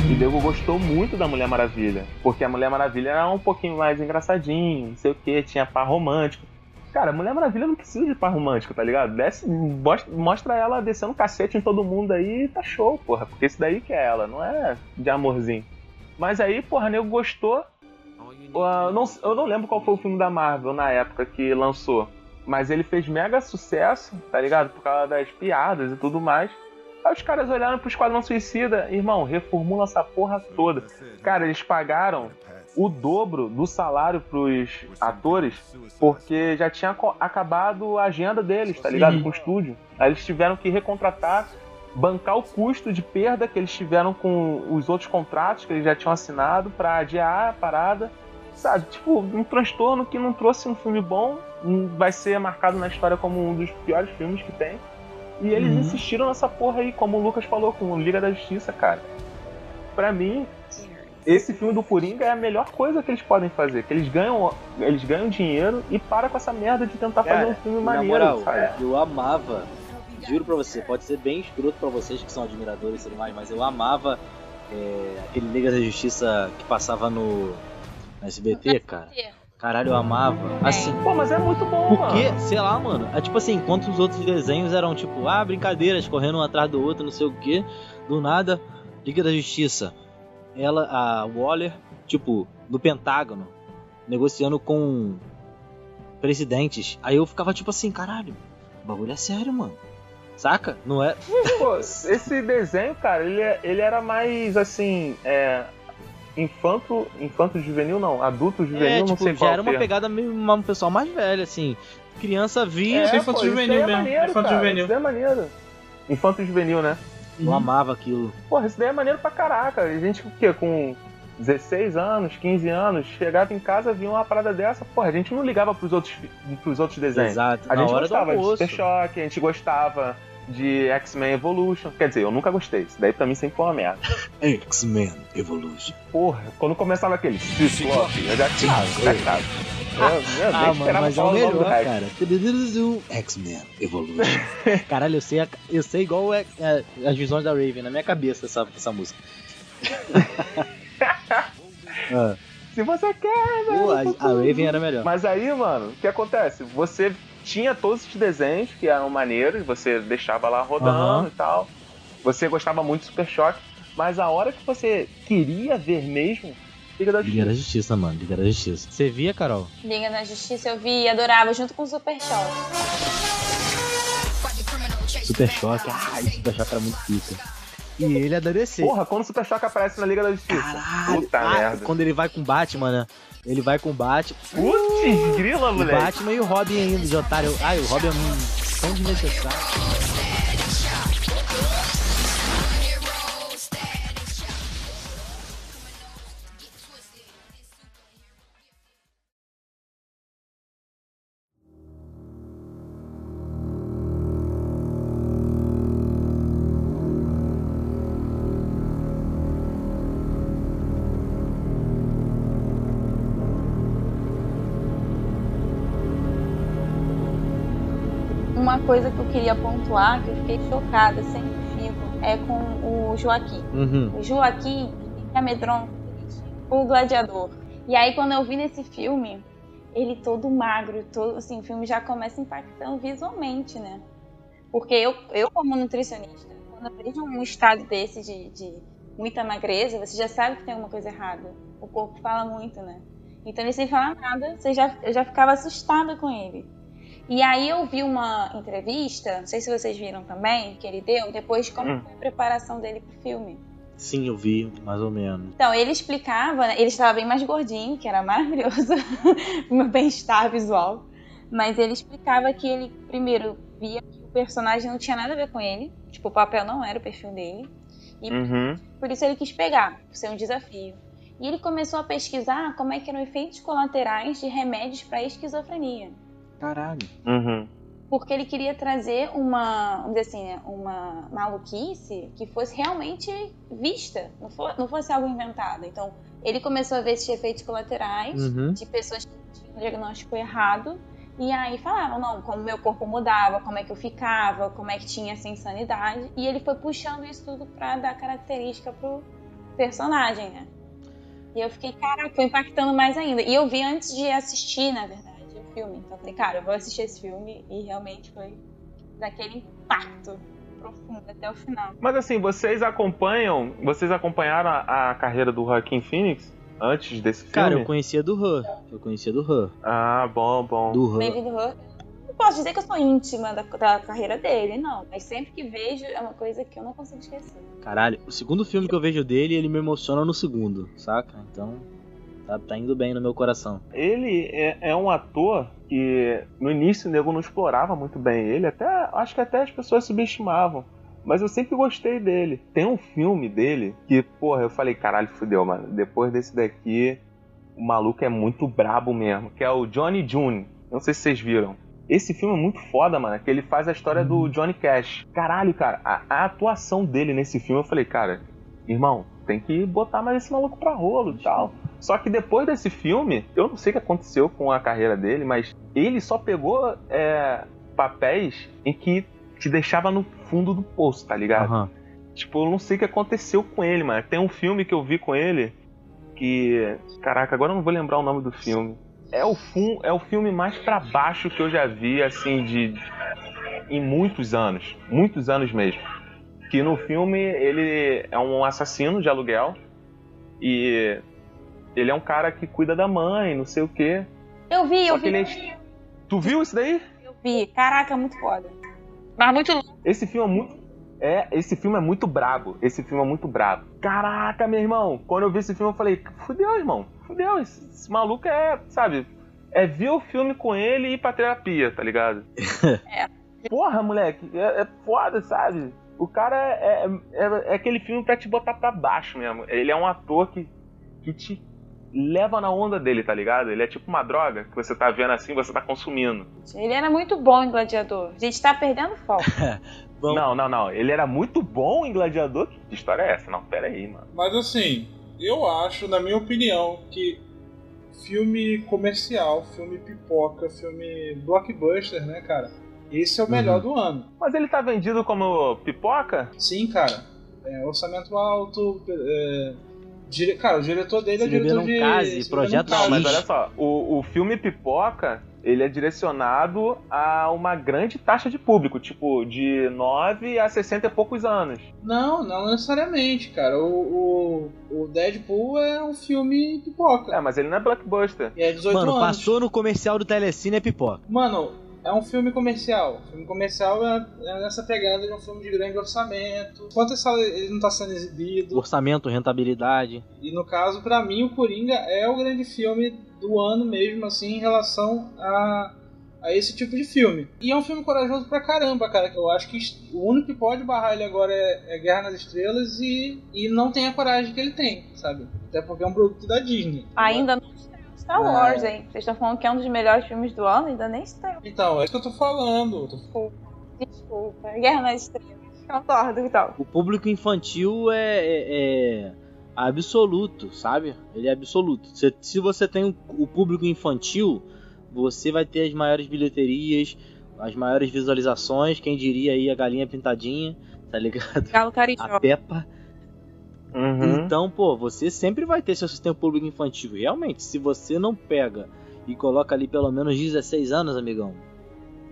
E o nego gostou muito da Mulher Maravilha. Porque a Mulher Maravilha era um pouquinho mais engraçadinho, não sei o que, tinha par romântico. Cara, Mulher Maravilha não precisa de par romântico, tá ligado? Desce, mostra, ela descendo cacete em todo mundo aí e tá show, porra. Porque isso daí que é ela, não é de amorzinho. Mas aí, porra, nego gostou. Uh, não- eu não lembro qual foi o filme da Marvel na época que lançou. Mas ele fez mega sucesso, tá ligado? Por causa das piadas e tudo mais. Aí os caras olharam pro Esquadrão Suicida, irmão, reformula essa porra toda. Cara, eles pagaram o dobro do salário pros atores, porque já tinha acabado a agenda deles, tá ligado? Com o estúdio. Aí eles tiveram que recontratar, bancar o custo de perda que eles tiveram com os outros contratos que eles já tinham assinado pra adiar a parada. Sabe, tipo, um transtorno que não trouxe um filme bom, vai ser marcado na história como um dos piores filmes que tem. E eles Uhum. insistiram nessa porra aí, como o Lucas falou, com Liga da Justiça, cara. Pra mim, esse filme do Coringa é a melhor coisa que eles podem fazer. Que eles ganham, eles ganham dinheiro e para com essa merda de tentar fazer Cara, um filme Na maneiro, moral, sabe? eu amava, juro pra você, pode ser bem escroto pra vocês que são admiradores e tudo mais, mas eu amava é, aquele Liga da Justiça que passava no, no SBT, cara. Caralho, eu amava. Assim, Pô, mas é muito bom, porque, mano. sei lá, mano. É tipo assim, enquanto os outros desenhos eram tipo, ah, brincadeiras, correndo um atrás do outro, não sei o que. Do nada, Liga da Justiça. Ela, a Waller, tipo, no Pentágono, negociando com presidentes. Aí eu ficava tipo assim, caralho, o bagulho é sério, mano. Saca? Não é. Pô, esse desenho, cara, ele, é- ele era mais assim. É, infanto. Infanto juvenil, não. Adulto juvenil, é, não tipo, sei já qual era uma termo. pegada meio uma- um pessoal mais velho, assim. Criança via, É, pô, infanto isso aí juvenil é mesmo, Maneiro, infanto cara, juvenil. Isso é maneiro. Infanto juvenil, né? eu amava aquilo. Porra, isso daí é maneiro pra caraca. A gente, o quê? Com 16 anos, 15 anos, chegava em casa, via uma parada dessa, porra, a gente não ligava pros outros, pros outros desenhos. Exato. A na gente gostava de. Super Choque, a gente gostava de X-Men Evolution. Quer dizer, eu nunca gostei. Isso daí pra mim sempre foi uma merda. X-Men Evolution. Porra, quando começava aquele Ciclope, eu já tirava, já tirava. Eu, eu nem Ah, mano, mas é o melhor, cara. X-Men Evolution. Caralho, eu sei, eu sei igual é, é, as visões da Raven na minha cabeça essa, essa música. Ah, Se você quer, velho. a, a Raven era melhor. Mas aí, mano, o que acontece? Você tinha todos esses desenhos que eram maneiros, você deixava lá rodando Aham. e tal. Você gostava muito de Super Choque, mas a hora que você queria ver mesmo, Liga da Liga da Justiça. Justiça, mano. Liga da Justiça. Você via, Carol? Liga da Justiça eu vi e adorava, junto com o Super Choque. Super Choque. Ai, Super Choque era muito pica. E ele é da DC. Porra, quando o Super Choque aparece na Liga da Justiça. Caralho. Puta Ah, merda. Quando ele vai com o Batman, né? Ele vai com o Batman. Putz, grila, O moleque. Batman e o Robin ainda, de otário. Ai, o Robin é um tão desnecessário. Pontuar, que eu fiquei chocada, sempre fico, é com o Joaquim. Uhum. O Joaquim ele amedronta o gladiador. E aí, quando eu vi nesse filme, ele todo magro, todo assim, o filme já começa impactando visualmente, né? Porque eu, eu como nutricionista, quando eu vejo um estado desse de, de muita magreza, você já sabe que tem alguma coisa errada. O corpo fala muito, né? Então ele sem falar nada, você já, eu já ficava assustada com ele. E aí eu vi uma entrevista, não sei se vocês viram também, que ele deu, depois de como Hum. foi a preparação dele pro filme. Sim, eu vi, mais ou menos. Então, ele explicava, né, ele estava bem mais gordinho, que era maravilhoso, o meu bem-estar visual. Mas ele explicava que ele, primeiro, via que o personagem não tinha nada a ver com ele, tipo, o papel não era o perfil dele, e Uhum. por isso ele quis pegar, por ser um desafio. E ele começou a pesquisar como é que eram efeitos colaterais de remédios para esquizofrenia. Caralho. Uhum. Porque ele queria trazer uma, vamos dizer assim, né, uma maluquice que fosse realmente vista, não, for, não fosse algo inventado. Então, ele começou a ver esses efeitos colaterais Uhum. de pessoas que tinham um diagnóstico errado. E aí falavam, não, como meu corpo mudava, como é que eu ficava, como é que tinha essa insanidade. E ele foi puxando isso tudo pra dar característica pro personagem, né? E eu fiquei, caraca, foi impactando mais ainda. E eu vi antes de assistir, na verdade, filme. Então eu falei, cara, eu vou assistir esse filme. E realmente foi daquele impacto profundo até o final. Mas assim, vocês acompanham, vocês acompanharam a, a carreira do Joaquim Phoenix antes desse filme? Cara, eu conhecia do Her. Eu conhecia do Her. Ah, bom, bom. Do Her. Bem-vindo. Não posso dizer que eu sou íntima da, da carreira dele, não. Mas sempre que vejo, é uma coisa que eu não consigo esquecer. Caralho, o segundo filme que eu vejo dele, ele me emociona no segundo, saca? Então, tá, tá indo bem no meu coração. Ele é, é um ator que no início o nego não explorava muito bem ele, até acho que até as pessoas subestimavam. Mas eu sempre gostei dele. Tem um filme dele que, porra, eu falei, caralho, fudeu, mano. Depois desse daqui, o maluco é muito brabo mesmo. Que é o Johnny June. Não sei se vocês viram. Esse filme é muito foda, mano. Que ele faz a história do Johnny Cash. Caralho, cara, a, a atuação dele nesse filme, eu falei, cara, irmão, tem que botar mais esse maluco pra rolo e tal. Só que depois desse filme, eu não sei o que aconteceu com a carreira dele, mas ele só pegou é, papéis em que te deixava no fundo do poço, tá ligado? Aham. Tipo, eu não sei o que aconteceu com ele, mano. Tem um filme que eu vi com ele que. Caraca, agora eu não vou lembrar o nome do filme. É o, fun, é o filme mais pra baixo que eu já vi, assim, de. em muitos anos. Muitos anos mesmo. Que no filme ele é um assassino de aluguel e ele é um cara que cuida da mãe, não sei o quê. Eu vi, eu Só vi. ele é... Tu viu isso daí? Eu vi. Caraca, muito foda. Mas muito louco. Esse filme é muito. É, esse filme é muito brabo. Esse filme é muito brabo. Caraca, meu irmão. Quando eu vi esse filme, eu falei, fudeu, irmão. Fudeu. Esse, esse maluco é, sabe? É ver o filme com ele e ir pra terapia, tá ligado? É. Porra, moleque. É, é foda, sabe? O cara é, é, é- é aquele filme pra te botar pra baixo mesmo. Ele é um ator que, que te leva na onda dele, tá ligado? Ele é tipo uma droga que você tá vendo assim, você tá consumindo. Ele era muito bom em Gladiador. A gente tá perdendo foco. Bom, Não, não, não. Ele era muito bom em Gladiador. Que história é essa? Não, pera aí, mano. Mas assim, eu acho, na minha opinião, que filme comercial, filme pipoca, filme blockbuster, né, cara? Esse é o melhor do ano. Mas ele tá vendido como pipoca? Sim, cara. É, orçamento alto. É, dire- Cara, o diretor dele é Se Beber diretor Não de. Case, Projeto Não mas olha só. O, o filme pipoca, ele é direcionado a uma grande taxa de público. Tipo, de 9 a 60 e poucos anos. Não, não necessariamente, cara. O, o, o Deadpool é um filme pipoca. É, mas ele não é blockbuster. E é 18 Mano, anos. passou no comercial do Telecine é pipoca. Mano, é um filme comercial. filme comercial é, é nessa pegada de um filme de grande orçamento. Quantas salas ele não tá sendo exibido? Orçamento, rentabilidade. E no caso, pra mim, o Coringa é o grande filme do ano mesmo, assim, em relação a, a esse tipo de filme. E é um filme corajoso pra caramba, cara. Eu acho que o único que pode barrar ele agora é, é Guerra nas Estrelas e, e não tem a coragem que ele tem, sabe? Até porque é um produto da Disney. Ainda não estreou Star Wars, hein? Vocês estão falando que é um dos melhores filmes do ano, ainda nem estreou. Então, é isso que eu tô falando. Desculpa. Guerra nas Estrelas. Concordo, então. O público infantil é, é- é absoluto, sabe? Ele é absoluto. Se, se você tem o, o público infantil, você vai ter as maiores bilheterias, as maiores visualizações. Quem diria aí a galinha pintadinha, tá ligado? Galo A Carijó. Peppa. Uhum. Então, pô, você sempre vai ter se você tem um público infantil. E realmente, se você não pega e coloca ali pelo menos 16 anos, amigão,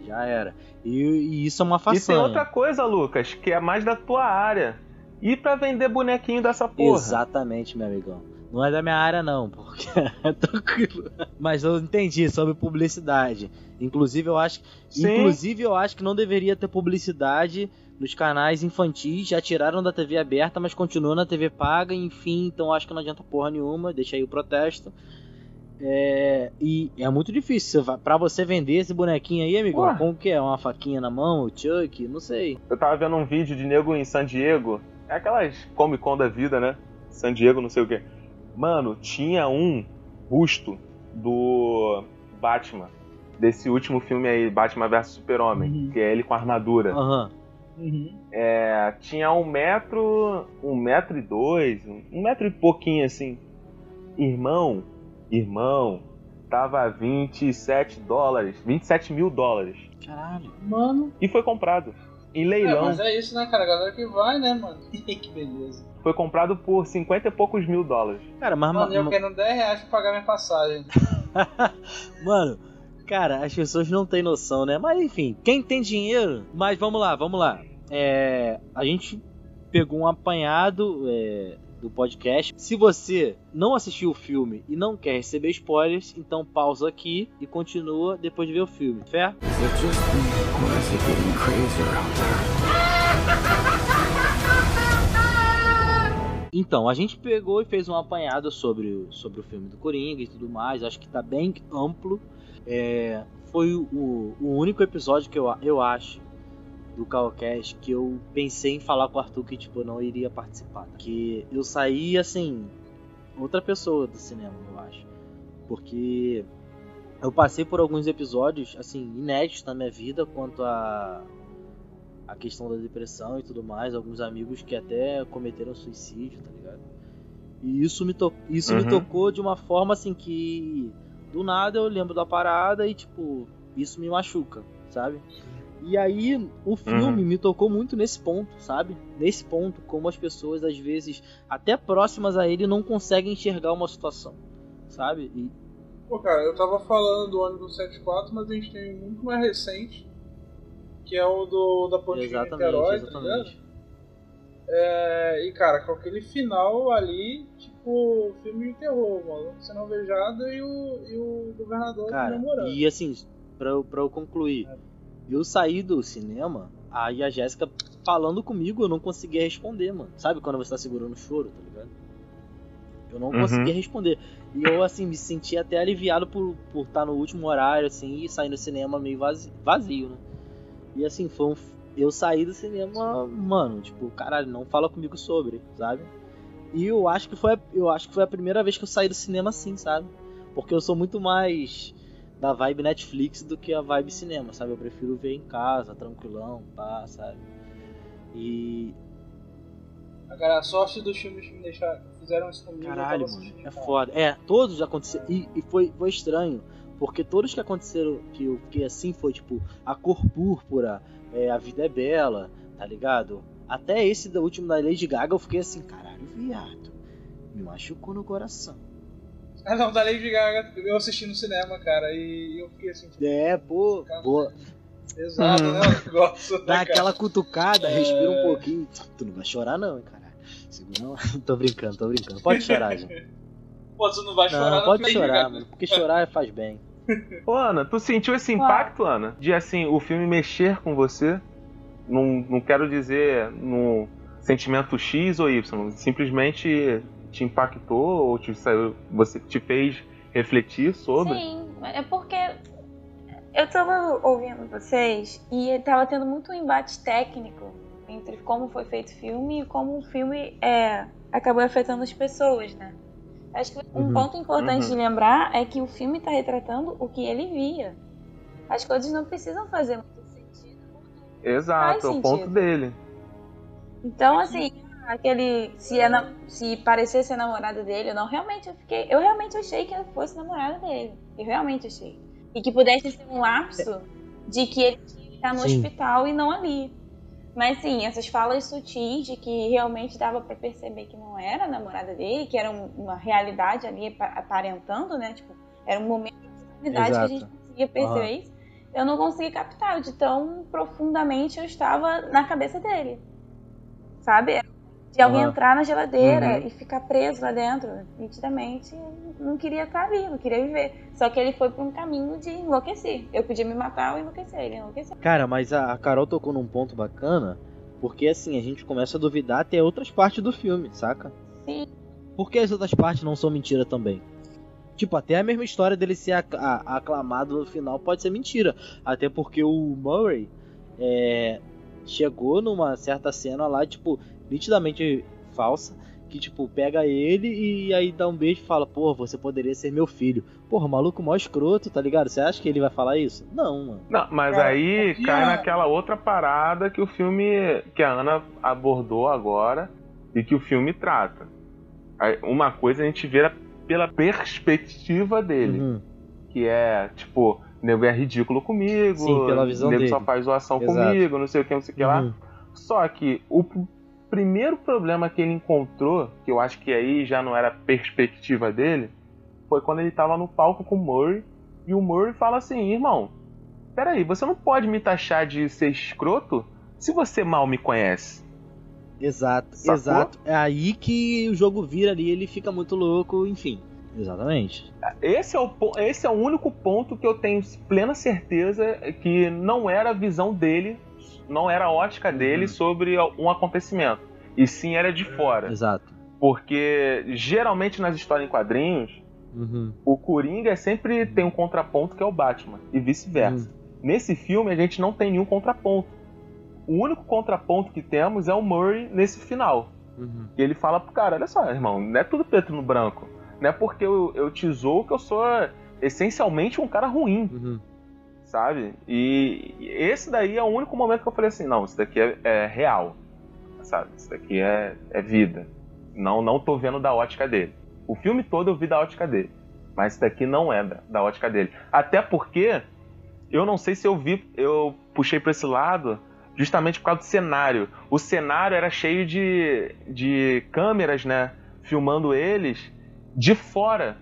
já era. E, e isso é uma E tem façanha. outra coisa, Lucas, que é mais da tua área. E pra vender bonequinho dessa porra? Exatamente, meu amigão. Não é da minha área, não, porque é tranquilo. Mas eu entendi sobre publicidade. Inclusive, eu acho, Sim. inclusive, eu acho que não deveria ter publicidade nos canais infantis. Já tiraram da TV aberta, mas continuam na TV paga, enfim. Então acho que não adianta porra nenhuma. Deixa aí o protesto. É, e é muito difícil. Pra você vender esse bonequinho aí, amigão, Ué. como que é? Uma faquinha na mão, o Chuck? Não sei. Eu tava vendo um vídeo de nego em San Diego. É aquelas Comic Con da vida, né? San Diego, não sei o quê. Mano, tinha um busto do Batman. Desse último filme aí, Batman vs Super-Homem. Uhum. Que é ele com armadura. Aham. Uhum. É, tinha um metro. Um metro e dois. Um metro e pouquinho assim. Irmão, irmão, tava a 27 dólares. 27 mil dólares. Caralho. Mano. E foi comprado. Em É, leilão. mas é isso, né, cara? A galera que vai, né, mano? que beleza. Foi comprado por 50 e poucos mil dólares. Cara, mas. Mano, eu ma- quero 10 reais pra pagar minha passagem. Mano, cara, as pessoas não têm noção, né? Mas enfim, quem tem dinheiro. Mas vamos lá, vamos lá. É, a gente pegou um apanhado é, do podcast. Se você não assistiu o filme e não quer receber spoilers, então pausa aqui e continua depois de ver o filme. Fé? Então, a gente pegou e fez um apanhado sobre, o- sobre o filme do Coringa e tudo mais. Acho que tá bem amplo. É, foi o, o único episódio que eu, eu acho do Calcast que eu pensei em falar com o Arthur que tipo, eu não iria participar. Que eu saí assim, outra pessoa do cinema, eu acho. Porque eu passei por alguns episódios assim, inéditos na minha vida quanto a a questão da depressão e tudo mais, alguns amigos que até cometeram suicídio, tá ligado? E isso me, to isso me Uhum. tocou de uma forma assim que do nada eu lembro da parada e tipo, isso me machuca, sabe? E aí, o filme Uhum. me tocou muito nesse ponto, sabe? Nesse ponto, como as pessoas, às vezes, até próximas a ele, não conseguem enxergar uma situação, sabe? E, Pô, cara, eu tava falando do ônibus 74, mas a gente tem um muito mais recente, que é o do da Ponte de exatamente, Niterói, tá ligado? exatamente. É, e cara, com aquele final ali, tipo, filme de terror, mano. Sendo alvejado e o, e o governador Cara, namorando. e assim, pra eu, pra eu concluir, eu saí do cinema, aí a Jéssica falando comigo, eu não conseguia responder, mano. Sabe quando você tá segurando o choro, tá ligado? Eu não Uhum. conseguia responder. E eu, assim, me senti até aliviado por estar por tá no último horário, assim, e sair do cinema meio vazio, vazio, né? E assim, foi um. Eu saí do cinema, mano, tipo, caralho, não fala comigo sobre, sabe? E eu acho que foi, eu acho que foi a primeira vez que eu saí do cinema assim, sabe? Porque eu sou muito mais da vibe Netflix do que a vibe cinema, sabe? Eu prefiro ver em casa, tranquilão, pá, sabe? E. Cara, a sorte dos filmes que me deixaram, fizeram isso comigo. Caralho, mano, é foda. É, todos aconteceram. E, e foi, foi estranho. Porque todos que aconteceram, que eu fiquei assim, foi tipo, a cor púrpura, é, a vida é bela, tá ligado? Até esse da último da Lady Gaga eu fiquei assim, caralho, viado. Me machucou no coração. Ah, não, da Lady Gaga, eu assisti no cinema, cara, e eu fiquei assim, tipo, É, pô, boa. pesado, Uhum. né? O negócio, Dá né, cara? aquela cutucada, respira um É. pouquinho. Tu não vai chorar não, hein, caralho. Segura não. tô brincando, tô brincando. Pode chorar, gente. Pô, tu não vai chorar Não, pode chorar, mano. Porque chorar faz bem. Ô, Ana, tu sentiu esse impacto, Ana? De assim, o filme mexer com você? Não, não quero dizer no sentimento X ou Y, simplesmente te impactou ou te saiu, você te fez refletir sobre? Sim, é porque eu tava ouvindo vocês e tava tendo muito um embate técnico entre como foi feito o filme e como o filme é, acabou afetando as pessoas, né? Acho que um Uhum. ponto importante Uhum. de lembrar é que o filme tá retratando o que ele via. As coisas não precisam fazer muito sentido. Exato, é o ponto dele. Então, assim, aquele. Se, é na- se parecer ser namorada dele ou não, realmente eu fiquei. Eu realmente achei que ela fosse namorada dele. Eu realmente achei. E que pudesse ser um lapso de que ele tinha que estar no Sim. hospital e não ali. Mas sim, essas falas sutis de que realmente dava pra perceber que não era a namorada dele, que era um- uma realidade ali apa- aparentando, né? Tipo, era um momento de realidade que a Exato. gente conseguia perceber Aham. isso. Eu não consegui captar de tão profundamente eu estava na cabeça dele sabe? De alguém Aham. entrar na geladeira Uhum. e ficar preso lá dentro, nitidamente, não queria estar ali, não queria viver. Só que ele foi por um caminho de enlouquecer. Eu podia me matar ou enlouquecer, ele enlouqueceu. Cara, mas a, Carol tocou num ponto bacana, porque assim, a gente começa a duvidar até outras partes do filme, saca? Sim. Por que as outras partes não são mentira também? Tipo, até a mesma história dele ser aclamado no final pode ser mentira. Até porque o Murray é, chegou numa certa cena lá, tipo, nitidamente falsa, que tipo, pega ele e aí dá um beijo e fala, porra, você poderia ser meu filho. Porra, maluco mó escroto, tá ligado? Você acha que ele vai falar isso? Não, mano. Não, mas Cara, aí confia- cai naquela outra parada que o filme. que a Ana abordou agora e que o filme trata. Uma coisa a gente vê pela perspectiva dele, Uhum. que é, tipo, o nego é ridículo comigo, Sim, pela visão o nego dele. só faz zoação Exato. comigo, não sei o que, não sei o que lá. Uhum. Só que o primeiro problema que ele encontrou, que eu acho que aí já não era a perspectiva dele, foi quando ele tava no palco com o Murray e o Murray fala assim: irmão, peraí, você não pode me taxar de ser escroto se você mal me conhece. Exato, Sacou? exato. É aí que o jogo vira ali, ele fica muito louco, enfim. Exatamente. Esse é, o, esse é o único ponto que eu tenho plena certeza que não era a visão dele, não era a ótica dele Uhum. sobre um acontecimento. E sim era de fora. Exato. Porque geralmente nas histórias em quadrinhos, Uhum. o Coringa sempre tem um contraponto que é o Batman, e vice-versa. Nesse filme a gente não tem nenhum contraponto. O único contraponto que temos é o Murray nesse final. Uhum. E ele fala pro cara, olha só, irmão, não é tudo preto no branco. Não é porque eu, eu te zoo que eu sou essencialmente um cara ruim, Uhum. Sabe? E esse daí é o único momento que eu falei assim, não, isso daqui é, é real, sabe? Isso daqui é, é vida. Não, não tô vendo da ótica dele. O filme todo eu vi da ótica dele. Mas isso daqui não é da, da ótica dele. Até porque eu não sei se eu vi. Eu puxei pra esse lado justamente por causa do cenário. O cenário era cheio de, de câmeras, né? Filmando eles de fora.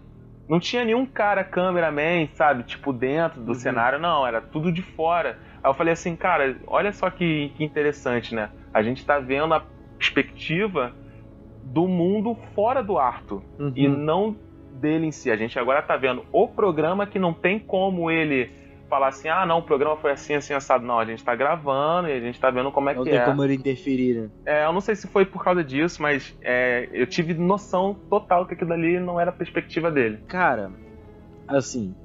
Não tinha nenhum cara cameraman, sabe? Tipo, dentro do Uhum. cenário, não. Era tudo de fora. Aí eu falei assim, cara, olha só que, que interessante, né? A gente tá vendo a perspectiva do mundo fora do Arthur Uhum. e não dele em si. A gente agora tá vendo o programa que não tem como ele falar assim, ah, não, o programa foi assim, assim, assado. Não, a gente tá gravando e a gente tá vendo como é Não que tem é. como ele interferir, né? É, eu não sei se foi por causa disso, mas é, eu tive noção total que aquilo ali não era a perspectiva dele. Cara, assim,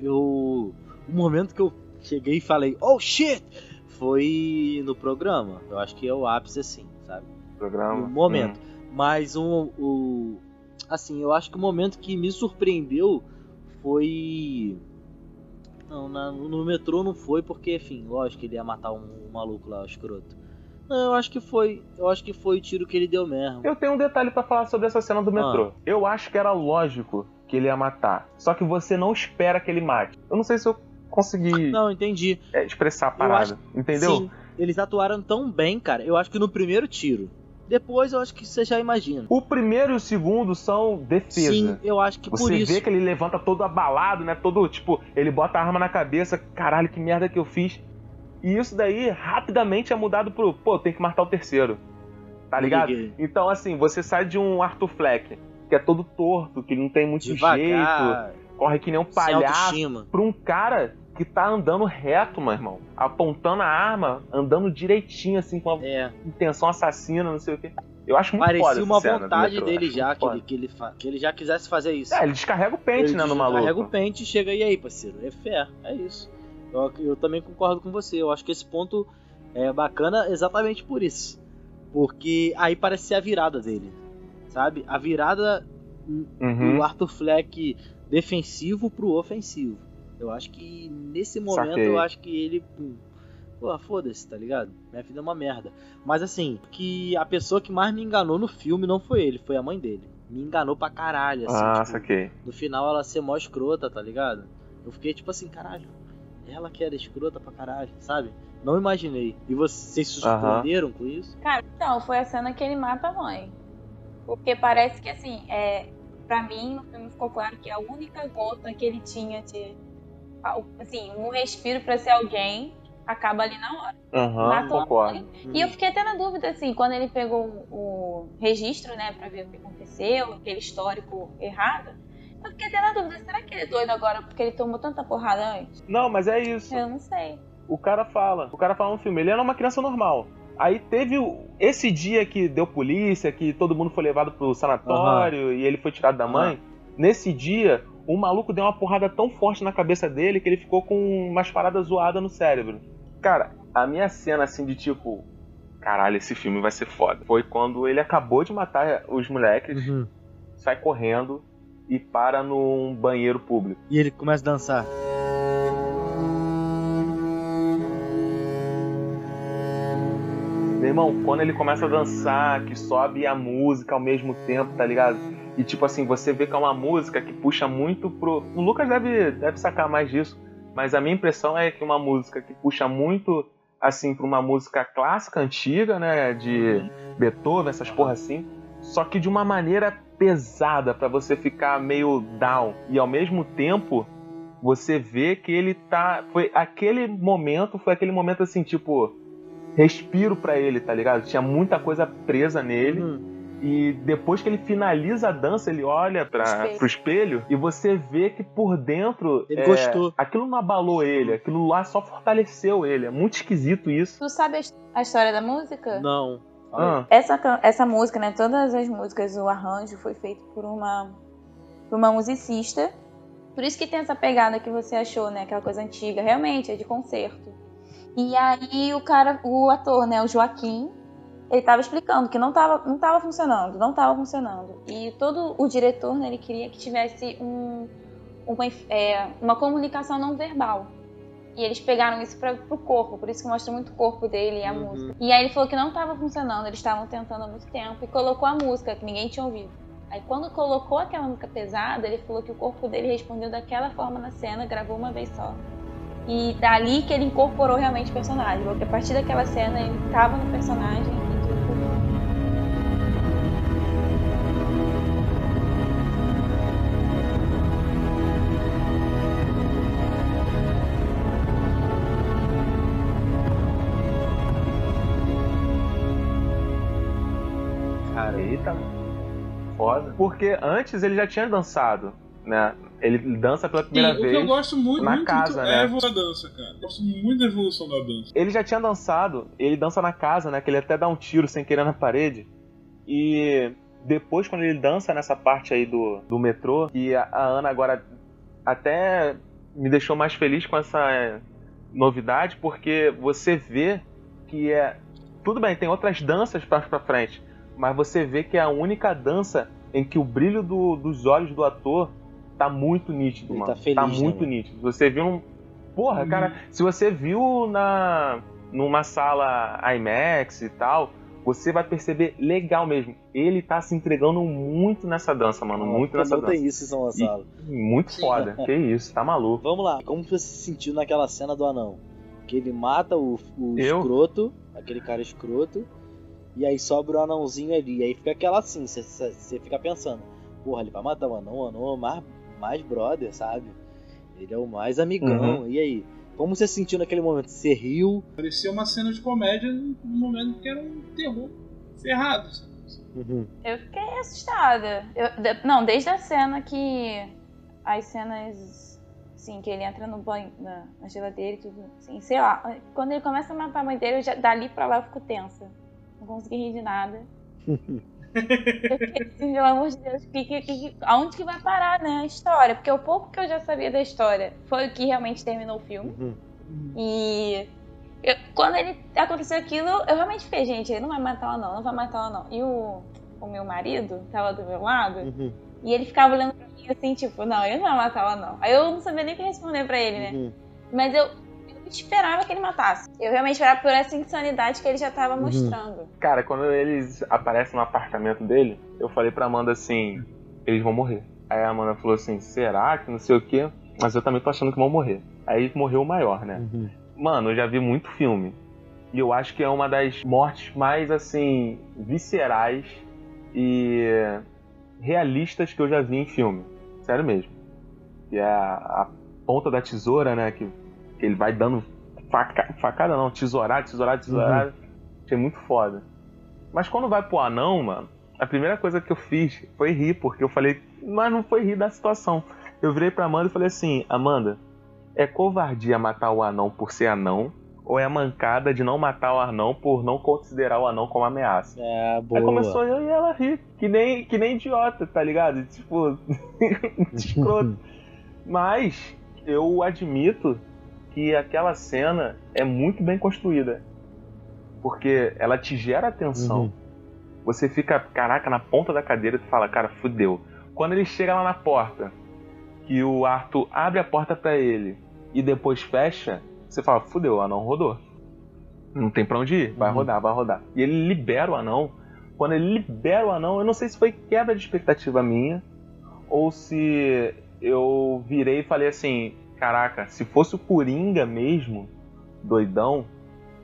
eu. O momento que eu cheguei e falei, oh shit! Foi no programa. Eu acho que é o ápice, assim, sabe? Programa. No momento. Mas o, o. Assim, eu acho que o momento que me surpreendeu foi. Não, na- no metrô não foi, porque, enfim, lógico que ele ia matar um, um maluco lá, o escroto. Não, eu acho que foi. Eu acho que foi o tiro que ele deu mesmo. Eu tenho um detalhe pra falar sobre essa cena do metrô. Eu acho que era lógico que ele ia matar. Só que você não espera que ele mate. Eu não sei se eu consegui Não, entendi. é, expressar a parada. Entendeu? Sim, eles atuaram tão bem, cara. Eu acho que no primeiro tiro. Depois eu acho que você já imagina. O primeiro e o segundo são defesa. Sim, eu acho que por Você isso. vê que ele levanta todo abalado, né? Todo, tipo, ele bota a arma na cabeça. Caralho, que merda que eu fiz. E isso daí rapidamente é mudado pro, pô, tem que matar o terceiro. Tá ligado? Então, assim, você sai de um Arthur Fleck, que é todo torto, que não tem muito jeito, Devagar, corre que nem um palhaço, pra um cara que tá andando reto, meu irmão. Apontando a arma, andando direitinho, assim, com uma É, intenção assassina, não sei o quê. Eu acho muito foda parecia essa uma vontade metrô, dele já, que foda. ele, que, ele que ele já quisesse fazer isso. É, ele descarrega o pente, Ele né, no maluco. Carrega o pente e chega e aí, parceiro. É fé, é isso. Eu, eu também concordo com você. Eu acho que esse ponto é bacana exatamente por isso. Porque aí parece ser a virada dele. Sabe? A virada Uhum. do Arthur Fleck defensivo pro ofensivo. Eu acho que nesse momento Saquei. eu acho que ele. Pô, foda-se, tá ligado? Minha vida é uma merda. Mas assim, que a pessoa que mais me enganou no filme não foi ele, foi a mãe dele. Me enganou pra caralho, assim. ah, tipo, saquei. no final ela ser mó escrota, tá ligado? Eu fiquei tipo assim, caralho, ela que era escrota pra caralho, sabe? Não imaginei. E vocês se surpreenderam com isso? Cara, então, foi a cena que ele mata a mãe. Porque parece que, assim, é, pra mim, no filme ficou claro que a única gota que ele tinha de. Assim, um respiro pra ser alguém acaba ali na hora. A concordo. mãe. E eu fiquei até na dúvida, assim, quando ele pegou o registro, né, pra ver o que aconteceu, aquele histórico errado. Eu fiquei até na dúvida, será que ele é doido agora porque ele tomou tanta porrada antes? Não, mas é isso. Eu não sei. O cara fala. O cara fala no filme. Ele era uma criança normal. Aí teve esse dia que deu polícia, que todo mundo foi levado pro sanatório e ele foi tirado da mãe. Nesse dia, o maluco deu uma porrada tão forte na cabeça dele que ele ficou com umas paradas zoadas no cérebro. Cara, a minha cena assim de tipo. Caralho, esse filme vai ser foda. Foi quando ele acabou de matar os moleques, Uhum. sai correndo e para num banheiro público. E ele começa a dançar. Meu irmão, quando ele começa a dançar, que sobe a música ao mesmo tempo, tá ligado? E tipo assim, você vê que é uma música que puxa muito pro. O Lucas deve, deve sacar mais disso, mas a minha impressão é que uma música que puxa muito, assim, pra uma música clássica, antiga, né? De Beethoven, essas porra assim, só que de uma maneira pesada, pra você ficar meio down. E ao mesmo tempo, você vê que ele tá. Foi aquele momento, foi aquele momento assim, tipo respiro pra ele, tá ligado? Tinha muita coisa presa nele. Uhum. E depois que ele finaliza a dança, ele olha pra, Espelho. pro espelho e você vê que por dentro. Ele é, gostou. Aquilo não abalou ele, aquilo lá só fortaleceu ele. É muito esquisito isso. Tu sabe a his- a história da música? Não. Ah, Essa, essa música, né? Todas as músicas, o arranjo foi feito por uma, por uma musicista. Por isso que tem essa pegada que você achou, né? Aquela coisa antiga. Realmente, é de concerto. E aí o cara, o ator, né? O Joaquim, ele tava explicando que não tava, não tava funcionando, não tava funcionando. E todo o diretor, né? Ele queria que tivesse um, uma, é, uma comunicação não verbal. E eles pegaram isso pra, pro corpo, por isso que mostra muito o corpo dele e a Uhum. música. E aí ele falou que não tava funcionando, eles estavam tentando há muito tempo e colocou a música, que ninguém tinha ouvido. Aí quando colocou aquela música pesada, ele falou que o corpo dele respondeu daquela forma na cena, gravou uma vez só. E dali que ele incorporou realmente o personagem. Porque a partir daquela cena ele tava no personagem e. Cara, Aí tá foda. Porque antes ele já tinha dançado, né? Ele dança pela Sim, primeira o vez. que eu gosto muito, na muito, casa, muito né? é a evolução da dança, cara. Eu gosto muito da evolução da dança. Ele já tinha dançado, ele dança na casa, né? Que ele até dá um tiro sem querer na parede. E depois, quando ele dança nessa parte aí do, do metrô, e a, a Ana agora até me deixou mais feliz com essa é, novidade, porque você vê que é. Tudo bem, tem outras danças pra, pra frente, mas você vê que é a única dança em que o brilho do- dos olhos do ator tá muito nítido, Ele mano. tá feliz, né, muito mano? nítido. Você viu um. Porra, Uhum. cara, se você viu na numa sala IMAX e tal, você vai perceber legal mesmo. Ele tá se entregando muito nessa dança, mano. muito nessa não dança. tem isso em São Gonçalo. Muito Sim. foda. que isso, tá maluco. Vamos lá, como você se sentiu naquela cena do anão? Que ele mata o, o escroto, aquele cara escroto, e aí sobra o anãozinho ali. E aí fica aquela assim, você- fica pensando, porra, ele vai matar o anão, o anão é o mais, brother, sabe? Ele é o mais amigão. Uhum. E aí? Como você se sentiu naquele momento? Você riu? Parecia uma cena de comédia num momento que era um terror ferrado. sabe? Uhum. Eu fiquei assustada. Eu- de- não, desde a cena que. As cenas. Assim, que ele entra no banho, na, na geladeira e tudo. Assim, sei lá. Quando ele começa a matar a mãe dele, eu já, dali pra lá eu fico tensa. Não consegui rir de nada. eu fiquei assim, pelo amor de Deus, que, que, que, aonde que vai parar, né? A história. Porque o pouco que eu já sabia da história foi o que realmente terminou o filme. Uhum. E eu- quando ele aconteceu aquilo, eu realmente fiquei, gente, ele não vai matar ela não, não vai matar ela não. E o, o meu marido tava do meu lado Uhum. e ele ficava olhando pra mim assim, tipo, não, ele não vai matar ela não. Aí eu não sabia nem o que responder pra ele, né? Uhum. Mas eu esperava que ele matasse. Eu realmente esperava por essa insanidade que ele já tava Uhum. mostrando. Cara, quando eles aparecem no apartamento dele, eu falei pra Amanda assim: eles vão morrer. Aí a Amanda falou assim: será que não sei o quê? Mas eu também tô achando que vão morrer. Aí morreu o maior, né? Uhum. Mano, eu já vi muito filme. E eu acho que é uma das mortes mais, assim, viscerais e realistas que eu já vi em filme. Sério mesmo. Que é a, a ponta da tesoura, né? Que ele vai dando faca, facada, não, tesourada, tesourada, tesourada. Achei muito foda. Mas quando vai pro anão, mano, a primeira coisa que eu fiz foi rir, porque eu falei, mas não foi rir da situação. Eu virei pra Amanda e falei assim: Amanda, é covardia matar o anão por ser anão? Ou é mancada de não matar o anão por não considerar o anão como ameaça? É, boa. Aí começou eu e ela a rir, que nem, que nem idiota, tá ligado? Tipo, escroto. Mas eu admito que aquela cena é muito bem construída. Porque ela te gera atenção. Uhum. Você fica, caraca, na ponta da cadeira e fala, cara, fudeu. Quando ele chega lá na porta, que o Arthur abre a porta pra ele e depois fecha, você fala, fudeu, o anão rodou. Não tem pra onde ir, vai Uhum. rodar, vai rodar. E ele libera o anão. Quando ele libera o anão, eu não sei se foi quebra de expectativa minha ou se eu virei e falei assim: caraca, se fosse o Coringa mesmo, doidão,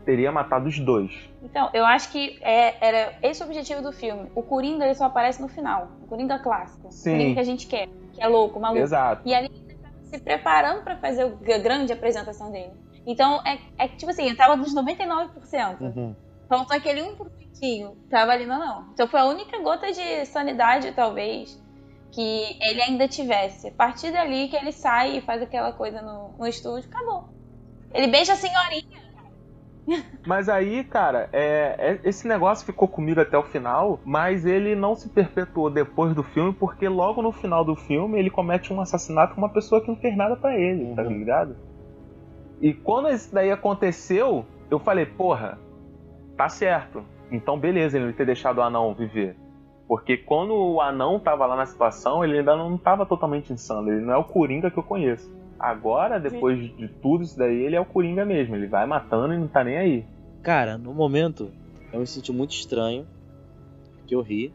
teria matado os dois. Então, eu acho que é- era esse o objetivo do filme. O Coringa ele só aparece no final. O Coringa clássico. Sim. O Coringa que a gente quer. Que é louco, maluco. Exato. E ali ele tava se preparando pra fazer a grande apresentação dele. Então, é, é que, tipo assim, eu tava nos 99%. Uhum. Faltou aquele 1%. Tava ali, não, não. Então foi a única gota de sanidade, talvez, que ele ainda tivesse. A partir dali que ele sai e faz aquela coisa no, no estúdio, acabou. Ele beija a senhorinha. Mas aí, cara, é, é- esse negócio ficou comigo até o final, mas ele não se perpetuou depois do filme, porque logo no final do filme ele comete um assassinato com uma pessoa que não fez nada pra ele, tá ligado? E quando isso daí aconteceu, eu falei, porra, tá certo. Então beleza, ele ter deixado o anão viver. Porque quando o anão tava lá na situação, ele ainda não tava totalmente insano. Ele não é o Coringa que eu conheço. Agora, depois de tudo isso daí, ele é o Coringa mesmo. Ele vai matando e não tá nem aí. Cara, no momento eu me senti muito estranho, que eu ri.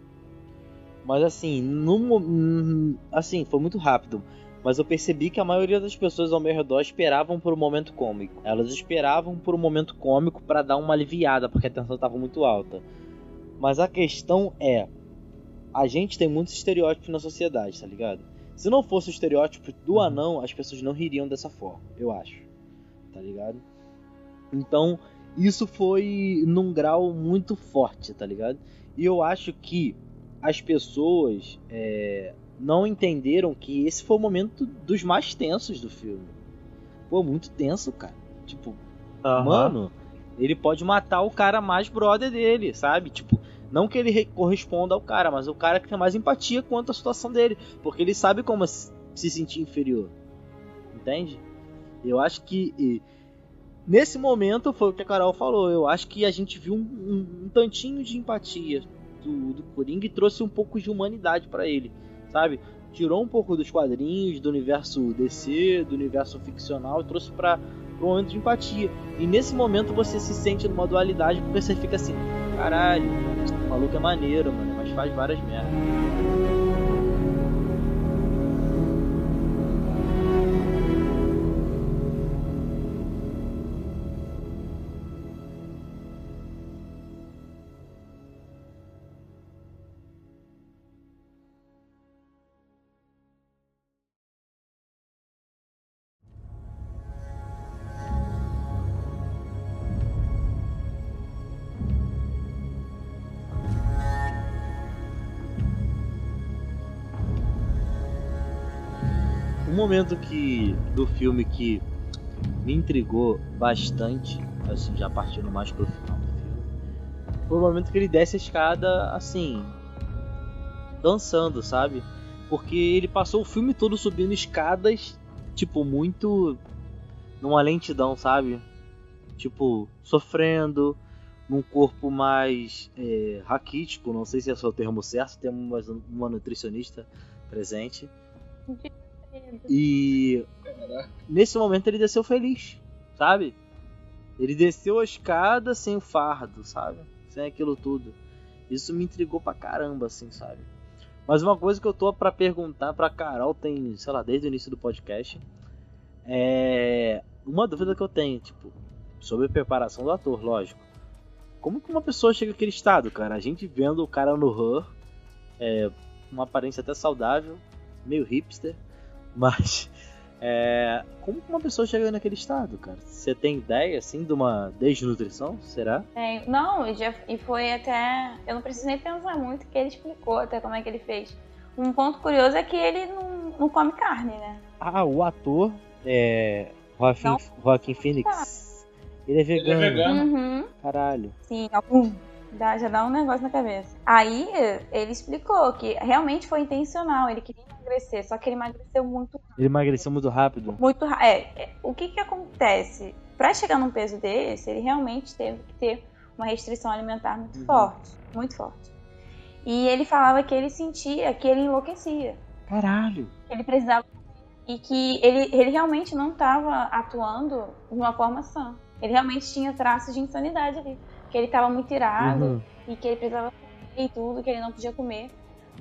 Mas assim, no hum, assim, foi muito rápido. Mas eu percebi que a maioria das pessoas ao meu redor esperavam por um momento cômico. Elas esperavam por um momento cômico para dar uma aliviada, porque a tensão estava muito alta. Mas a questão é, a gente tem muitos estereótipos na sociedade, tá ligado? Se não fosse o estereótipo do anão, as pessoas não ririam dessa forma, eu acho. Tá ligado? Então, isso foi num grau muito forte, tá ligado? E eu acho que as pessoas é, não entenderam que esse foi o momento dos mais tensos do filme. Pô, muito tenso, cara. Tipo, Aham. mano, ele pode matar o cara mais brother dele, sabe? Tipo, não que ele re- corresponda ao cara, mas o cara que tem mais empatia quanto à situação dele, porque ele sabe como se se sentir inferior. Entende? Eu acho que e, nesse momento foi o que a Carol falou. Eu acho que a gente viu um, um- um tantinho de empatia do, do Coringa e trouxe um pouco de humanidade pra ele, sabe? Tirou um pouco dos quadrinhos, do universo DC, do universo ficcional e trouxe pra um momento de empatia. E nesse momento você se sente numa dualidade porque você fica assim, caralho, o maluco é maneiro, mano, mas faz várias merdas. Um momento que do filme que me intrigou bastante, assim, já partindo mais pro final do filme, foi o momento que ele desce a escada assim, dançando, sabe? Porque ele passou o filme todo subindo escadas, tipo, muito numa lentidão, sabe? Tipo, sofrendo, num corpo mais é, raquítico, não sei se é o termo certo, temos uma nutricionista presente. E nesse momento ele desceu feliz, sabe? Ele desceu a escada sem o fardo, sabe? Sem aquilo tudo. Isso me intrigou pra caramba, assim, sabe? Mas uma coisa que eu tô pra perguntar pra Carol tem, sei lá, desde o início do podcast, é uma dúvida que eu tenho, tipo, sobre a preparação do ator, lógico. Como que uma pessoa chega àquele estado, cara? A gente vendo o cara no Her, é, uma aparência até saudável, meio hipster, mas é, como que uma pessoa chega naquele estado, cara? Você tem ideia, assim, de uma desnutrição? Será? É, não, e, já, e foi até. Eu não preciso nem pensar muito, que ele explicou até como é que ele fez. Um ponto curioso é que ele não, não come carne, né? Ah, o ator é. Joaquim. Joaquim Phoenix. Ele é vegano. vegano. Uhum. Caralho. Sim, pum, dá, já dá um negócio na cabeça. Aí ele explicou que realmente foi intencional, ele queria emagrecer, só que ele emagreceu muito Ele emagreceu muito rápido. muito ra- é, é, o que que acontece Pra chegar num peso desse ele realmente teve que ter uma restrição alimentar muito Uhum. forte muito forte e ele falava que ele sentia que ele enlouquecia Caralho. que ele precisava e que ele, ele realmente não estava atuando de uma forma sã ele realmente tinha traços de insanidade ali que ele estava muito irado Uhum. e que ele precisava comer e tudo, que ele não podia comer.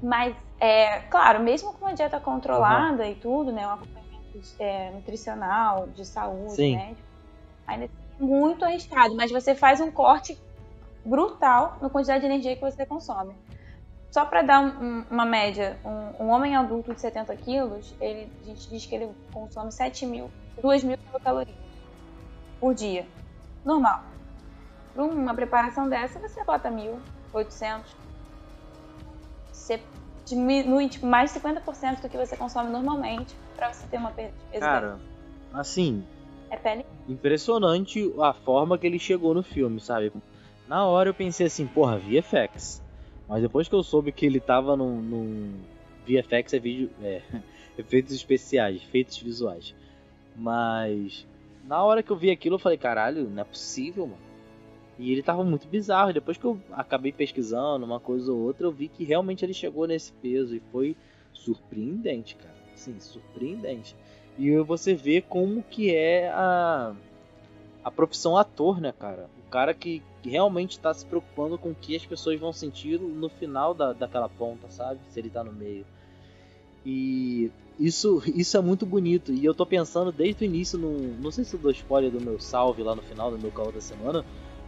Mas, é, claro, mesmo com uma dieta controlada e tudo, né, um acompanhamento é, nutricional, de saúde, Sim. médico, ainda é muito arriscado, mas você faz um corte brutal na quantidade de energia que você consome. Só para dar um- uma média, um, um homem adulto de 70 quilos, ele, a gente diz que ele consome 7 mil, 2 mil calorias por dia. Normal. Para uma preparação dessa, você bota 1.800. Você diminui tipo, mais de 50% do que você consome normalmente para você ter uma perda de peso. Cara, assim. É pele. impressionante a forma que ele chegou no filme, sabe? Na hora eu pensei assim, porra, VFX. Mas depois que eu soube que ele tava num. num... VFX é vídeo. É, efeitos especiais, efeitos visuais. Mas. Na hora que eu vi aquilo, eu falei, caralho, não é possível, mano. E ele tava muito bizarro. E depois que eu acabei pesquisando uma coisa ou outra, eu vi que realmente ele chegou nesse peso. E foi surpreendente, cara. Sim, surpreendente. E você vê como que é a, a profissão ator, né, cara? O cara que realmente tá se preocupando com o que as pessoas vão sentir no final da, daquela ponta, sabe? Se ele tá no meio. E isso, isso é muito bonito. E eu tô pensando desde o início, no, não sei se eu dou spoiler do meu salve lá no final do meu caô da semana,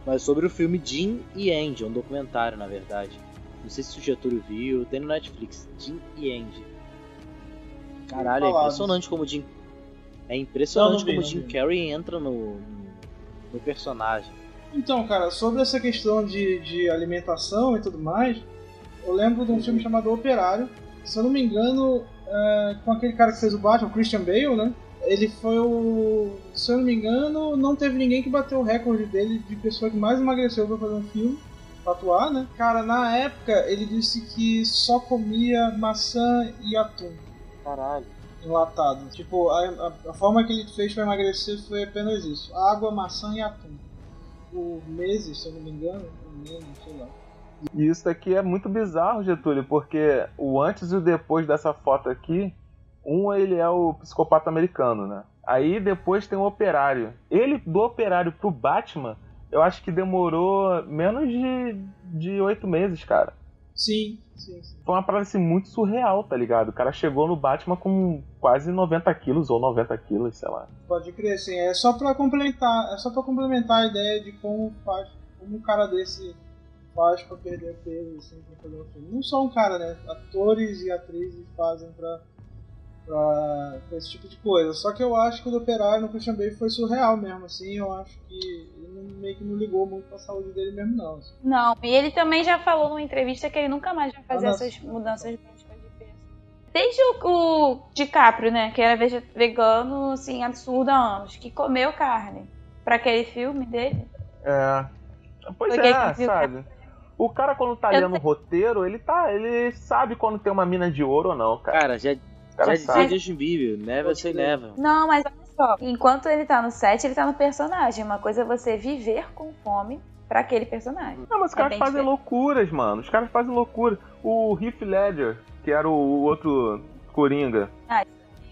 mas sobre o filme Jim e Andy, um documentário na verdade. Não sei se o Getúlio viu, tem no Netflix, Jim e Andy. Caralho, é impressionante como Jim. É impressionante Não, não vi, como não Jim. Carrey entra no, no personagem. Então, cara, sobre essa questão de, de alimentação e tudo mais, eu lembro de um filme chamado Operário. Se eu não me engano, é, com aquele cara que fez o Batman, o Christian Bale, né? Ele foi o. Se eu não me engano, não teve ninguém que bateu o recorde dele de pessoa que mais emagreceu pra fazer um filme, pra atuar, né? Cara, na época ele disse que só comia maçã e atum Caralho. enlatado. Tipo, a, a- a forma que ele fez pra emagrecer foi apenas isso: água, maçã e atum. Por meses, se eu não me engano, por menos, sei lá. E isso daqui é muito bizarro, Getúlio, porque o antes e o depois dessa foto aqui, um ele é o psicopata americano, né? Aí depois tem o operário. Ele, do operário pro Batman, eu acho que demorou menos de, de oito meses, cara. Sim, sim, sim. Foi uma parada assim muito surreal, tá ligado? O cara chegou no Batman com quase 90 quilos ou 90 quilos, sei lá. Pode crer, assim, é só pra complementar, é só para complementar a ideia de como faz, como um cara desse faz pra perder peso, assim, pra fazer um filme. Não só um cara, né? Atores e atrizes fazem pra, pra, pra esse tipo de coisa. Só que eu acho que o do Operário no Christian Bale foi surreal mesmo, assim, eu acho que ele não- meio que não ligou muito pra saúde dele mesmo, não. assim. Não, e ele também já falou numa entrevista que ele nunca mais vai fazer Ah, nossa. essas mudanças de peso. Desde o, o DiCaprio, né, que era vegano, assim, absurdo há anos, que comeu carne pra aquele filme dele. É. Pois Porque é, sabe? O cara quando tá Eu lendo o roteiro, ele tá. Ele sabe quando tem uma mina de ouro ou não, cara. Cara, já, já dizia sabe. Justin Bieber, never say never. Não, mas olha só, enquanto ele tá no set, ele tá no personagem. Uma coisa é você viver com fome pra aquele personagem. Não, mas os É caras fazem diferente. loucuras, mano. Os caras fazem loucura. O Heath Ledger, que era o, o outro Coringa.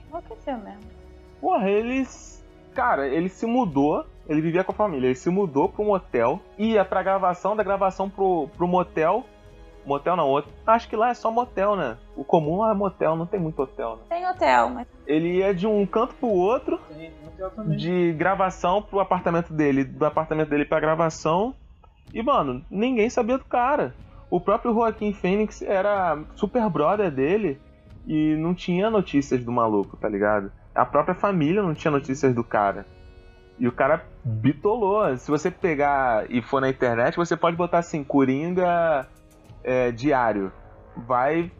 Enlouqueceu mesmo. Porra, ele. Cara, ele se mudou. Ele vivia com a família. Ele se mudou pra um hotel. Ia pra gravação, da gravação pro, pro motel. Motel não, outro. Acho que lá é só motel, né? O comum lá é motel, não tem muito hotel, né? Tem hotel, mas Ele ia de um canto pro outro. Tem, hotel também. de gravação pro apartamento dele, do apartamento dele pra gravação. E, mano, ninguém sabia do cara. O próprio Joaquim Fênix era super brother dele e não tinha notícias do maluco, tá ligado? A própria família não tinha notícias do cara. E o cara bitolou. Se você pegar e for na internet, você pode botar assim, Coringa é, diário. Vai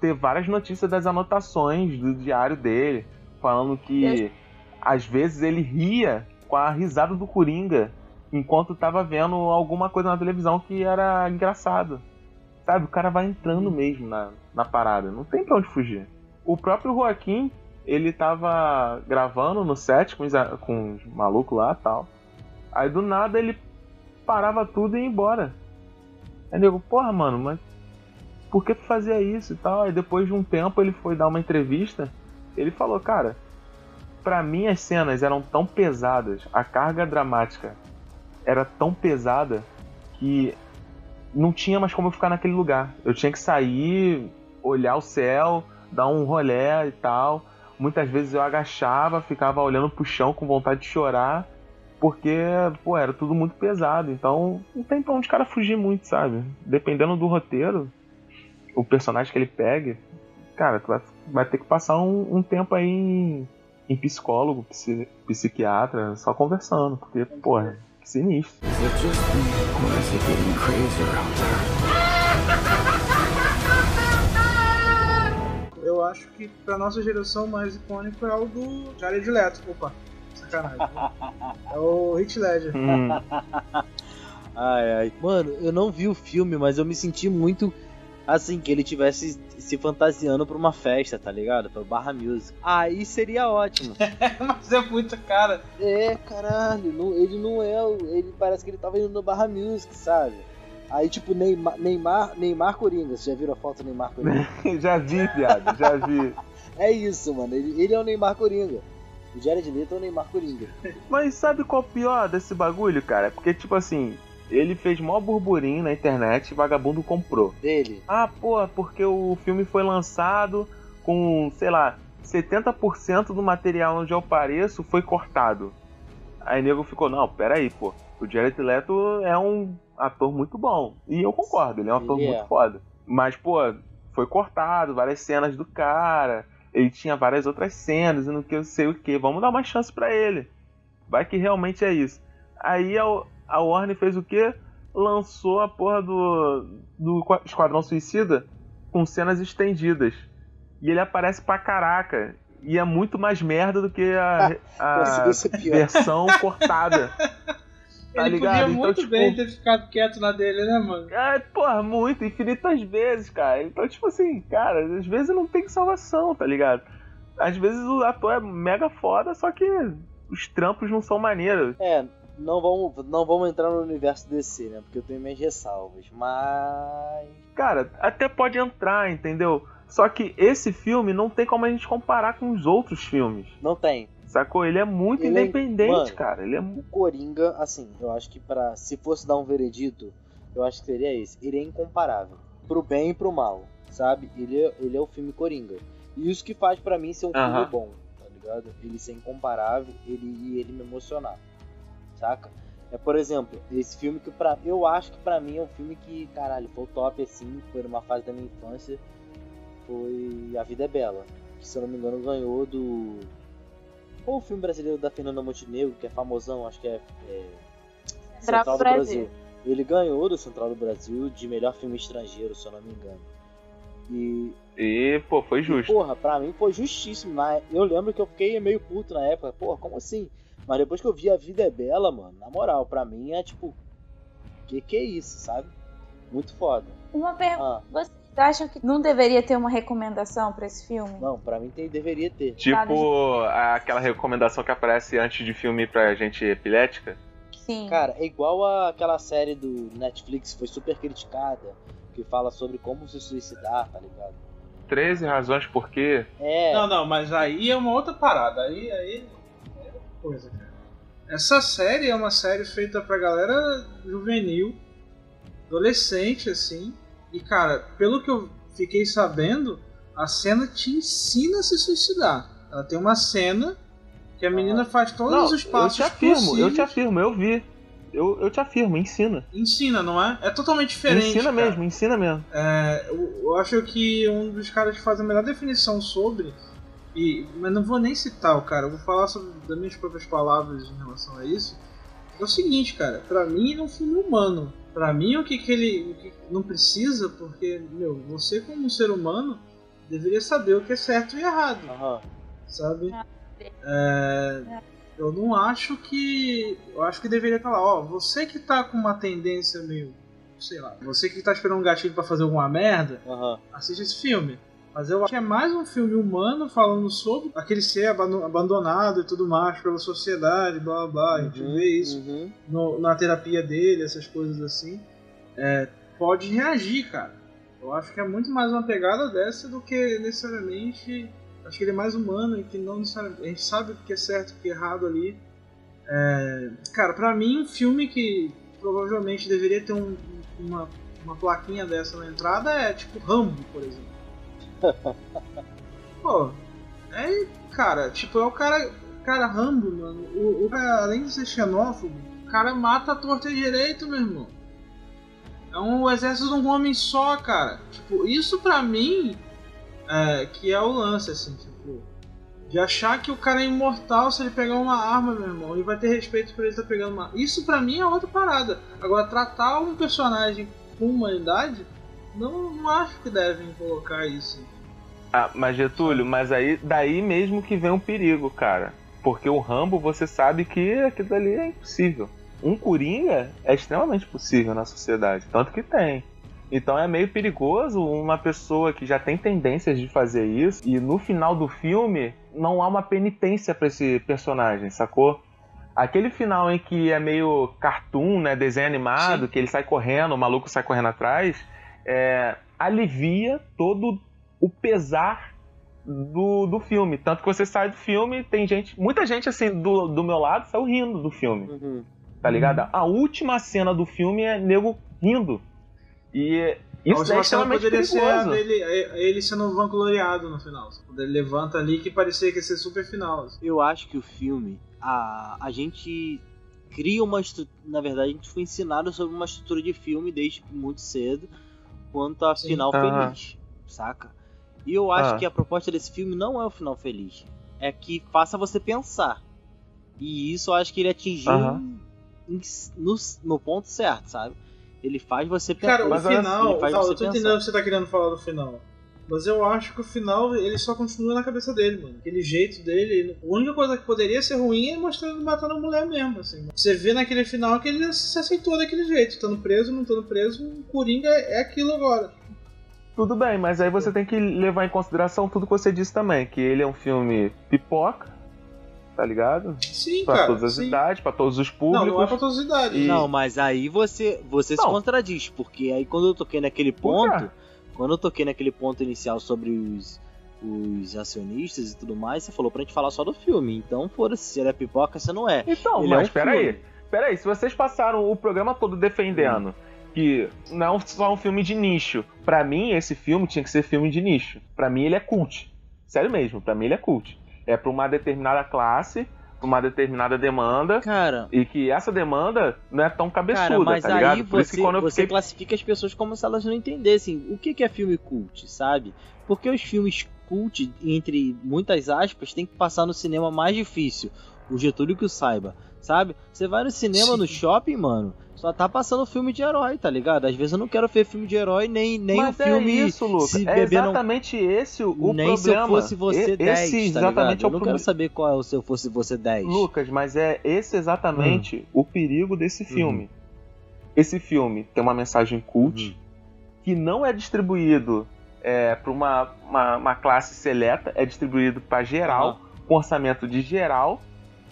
ter várias notícias das anotações do diário dele, falando que às vezes ele ria com a risada do Coringa enquanto tava vendo alguma coisa na televisão que era engraçado. Sabe, o cara vai entrando mesmo na, na parada, não tem pra onde fugir. O próprio Joaquim, ele tava gravando no set com os, com os malucos lá e tal. Aí do nada ele parava tudo e ia embora. Aí nego, porra, mano, mas por que tu fazia isso e tal? Aí depois de um tempo ele foi dar uma entrevista. Ele falou, cara, Pra mim as cenas eram tão pesadas, a carga dramática era tão pesada que não tinha mais como eu ficar naquele lugar. Eu tinha que sair, olhar o céu, dar um rolé e tal. Muitas vezes eu agachava, ficava olhando pro chão com vontade de chorar, porque, pô, era tudo muito pesado. Então não tem pra onde o cara fugir muito, sabe? Dependendo do roteiro, o personagem que ele pegue, cara, tu vai, vai ter que passar um, um tempo aí em, em psicólogo, psi- psiquiatra, só conversando, porque, porra, que sinistro. Eu acho que pra nossa geração o mais icônico é o do Jared Leto. Opa, sacanagem. é o Hit Ledger. Hum, Ai, ai. Mano, eu não vi o filme, mas eu me senti muito assim, que ele tivesse se fantasiando pra uma festa, tá ligado? Pra Barra Music. Aí seria ótimo. Mas é muito cara. é, caralho, não- ele não é o. Ele parece que ele tava indo no Barra Music, sabe? Aí, tipo, Neymar, Neymar, Neymar Coringa. Você já viram a foto do Neymar Coringa? já vi, viado, já vi. é isso, mano. Ele, ele é o Neymar Coringa. O Jared Leto é o Neymar Coringa. Mas sabe qual é o pior desse bagulho, cara? Porque, tipo assim, ele fez mó burburinho na internet e vagabundo comprou. Dele. Ah, pô, porque o filme foi lançado com, sei lá, 70% do material onde eu apareço foi cortado. Aí nego ficou, não, peraí, pô, o Jared Leto é um ator muito bom. E eu concordo, ele é um ator é. muito foda. Mas, pô, foi cortado várias cenas do cara. Ele tinha várias outras cenas e não que- sei o que. Vamos dar uma chance pra ele. Vai que realmente é isso. Aí a, a Warner fez o quê? Lançou a porra do, do Esquadrão Suicida com cenas estendidas. E ele aparece pra caraca. E é muito mais merda do que a, a Conseguiu ser pior. versão cortada. Tá Ele ligado? podia Então, muito tipo, bem ter ficado quieto na dele, né, mano? É, porra, muito, infinitas vezes, cara. Então, tipo assim, cara, às vezes não tem salvação, tá ligado? Às vezes o ator é mega foda, só que os trampos não são maneiros. É, não vamos, não vamos entrar no universo DC, né? Porque eu tenho minhas ressalvas. Mas. Cara, até pode entrar, entendeu? Só que esse filme não tem como a gente comparar com os outros filmes. Não tem. Sacou? Ele é muito Ele é- independente, mano, cara. Ele é O Coringa, assim, eu acho que para se fosse dar um veredito, eu acho que seria esse. Ele é incomparável. Pro bem e pro mal, sabe? Ele é, ele é o filme Coringa. E isso que faz pra mim ser um filme Aham. bom, tá ligado? Ele ser incomparável ele, e ele me emocionar, saca? É, por exemplo, esse filme que pra, eu acho que pra mim é um filme que, caralho, foi o top assim, foi numa fase da minha infância, foi A Vida é Bela, que se eu não me engano ganhou do... Qual o filme brasileiro da Fernanda Montenegro, que é famosão, acho que é, é Central do Brasil. Ele ganhou do Central do Brasil de melhor filme estrangeiro, se eu não me engano. E, E, pô, foi justo. porra, pra mim foi justíssimo. Na- Eu lembro que eu fiquei meio puto na época. Porra, como assim? Mas depois que eu vi A Vida é Bela, mano, na moral, pra mim é tipo. Que que é isso, sabe? Muito foda. Uma pergunta. Ah, Vocês acham que não deveria ter uma recomendação pra esse filme? não, pra mim tem, deveria ter. Tipo aquela recomendação que aparece antes de filme pra gente epilética. Sim. Cara, é igual a- aquela série do Netflix que foi super criticada, que fala sobre como se suicidar, tá ligado? 13 razões por quê. É. Não, não, mas aí é uma outra parada. Aí, aí é outra coisa, cara. Essa série é uma série feita pra galera juvenil, adolescente, assim. E, cara, pelo que eu fiquei sabendo, a cena te ensina a se suicidar. Ela tem uma cena que a menina faz todos Não, os eu te passos afirmo, eu possíveis. te afirmo, eu vi. Eu, eu te afirmo, ensina. Ensina, não é? É totalmente diferente. ensina cara. mesmo, ensina mesmo. É, eu, eu acho que um dos caras que faz a melhor definição sobre. E, mas não vou nem citar o cara, eu vou falar sobre, das minhas próprias palavras em relação a isso. É o seguinte, cara, pra mim ele é um filme humano. Pra mim o que, que ele o que não precisa, porque, meu, você como um ser humano deveria saber o que é certo e errado, Aham. sabe? É, eu não acho que. Eu acho que deveria estar lá, ó, você que tá com uma tendência meio. Sei lá, você que tá esperando um gatilho pra fazer alguma merda, Aham. assiste esse filme. Mas eu acho que é mais um filme humano falando sobre aquele ser abando- abandonado e tudo mais pela sociedade, blá blá blá. A gente Uhum, vê isso uhum. no- na terapia dele, essas coisas assim. É, pode reagir, cara. Eu acho que é muito mais uma pegada dessa do que necessariamente. Acho que ele é mais humano e que não necessariamente. A gente sabe o que é certo e o que é errado ali. É, cara, pra mim, um filme que provavelmente deveria ter um- uma, uma plaquinha dessa na entrada é tipo Rambo, por exemplo. Pô, é, cara, tipo, é o cara. Cara, Rambo, mano. O, o além de ser xenófobo, o cara mata a torta e direito, meu irmão. É um exército de um homem só, cara. Tipo, isso pra mim é, que é o lance, assim, tipo. De achar que o cara é imortal se ele pegar uma arma, meu irmão, e vai ter respeito por ele estar pegando uma Isso pra mim é outra parada. Agora, tratar um personagem com humanidade, não, não acho que devem colocar isso. Ah, mas Getúlio, mas aí daí mesmo que vem um perigo, cara. Porque o Rambo, você sabe que aquilo ali é impossível. Um Coringa é extremamente possível na sociedade, tanto que tem. Então é meio perigoso uma pessoa que já tem tendências de fazer isso e no final do filme não há uma penitência pra esse personagem, sacou? Aquele final em que é meio cartoon, né, desenho animado, que ele sai correndo, o maluco sai correndo atrás, é, alivia todo o pesar do, do filme. Tanto que você sai do filme, tem gente. Muita gente, assim, do, do meu lado saiu rindo do filme. Uhum. Tá ligado? A última cena do filme é nego rindo. E A Isso é extremamente poderia ser perigoso. dele, é- ele sendo vangloriado no final. Quando ele levanta ali que parecia que ia ser super final. assim. Eu acho que o filme, a, a gente cria uma estrutura. Na verdade, a gente foi ensinado sobre uma estrutura de filme desde muito cedo, quanto a final feliz, saca? E eu acho Ah. que a proposta desse filme não é o final feliz, é que faça você pensar. E isso eu acho que ele atingiu em- no, no ponto certo, sabe? Ele faz você pensar. Cara, o final. ele faz Paulo, você eu tô pensar. entendendo o que você tá querendo falar do final. Mas eu acho que o final ele só continua na cabeça dele, mano. Aquele jeito dele. A única coisa que poderia ser ruim é mostrar ele matando a mulher mesmo, assim. Você vê naquele final que ele se aceitou daquele jeito. Estando preso, não estando preso, o Coringa é aquilo agora. Tudo bem, mas aí você tem que levar em consideração tudo que você disse também, que ele é um filme pipoca, tá ligado? Sim, Pra cara. todas as sim. idades, pra todos os Não, públicos. não é pra todas as idades. E- Não, mas aí você, você se Não. contradiz, porque aí quando eu toquei naquele ponto? Quando eu toquei naquele ponto inicial sobre os, os acionistas e tudo mais, você falou pra gente falar só do filme. Então, foda-se, se ele é pipoca, você não é. Então, Ele mas é um peraí. Peraí, se vocês passaram o programa todo defendendo que não é só um filme de nicho, pra mim esse filme tinha que ser filme de nicho. Pra mim ele é cult. Sério mesmo, pra mim ele é cult. É pra uma determinada classe, uma determinada demanda, Cara, e que essa demanda não é tão cabeçuda, cara, mas tá ligado? aí Por isso você, que quando eu você fiquei classifica as pessoas como se elas não entendessem o que, que é filme cult, sabe? Porque os filmes cult, entre muitas aspas, tem que passar no cinema mais difícil. O Getúlio que o saiba, sabe? Você vai no cinema, Sim. no shopping, mano, só tá passando filme de herói, tá ligado? Às vezes eu não quero ver filme de herói, nem, nem Mas o filme. é isso, Lucas. se É beber não- exatamente esse o, o nem se eu problema. fosse você E- 10, esse tá exatamente ligado? é Eu não problema. quero saber qual é o se eu fosse você 10. Lucas, mas é esse exatamente Hum. o perigo desse filme. Esse filme tem uma mensagem cult Uhum. que não é distribuído é, para uma, uma, uma classe seleta, é distribuído para geral, com orçamento de geral,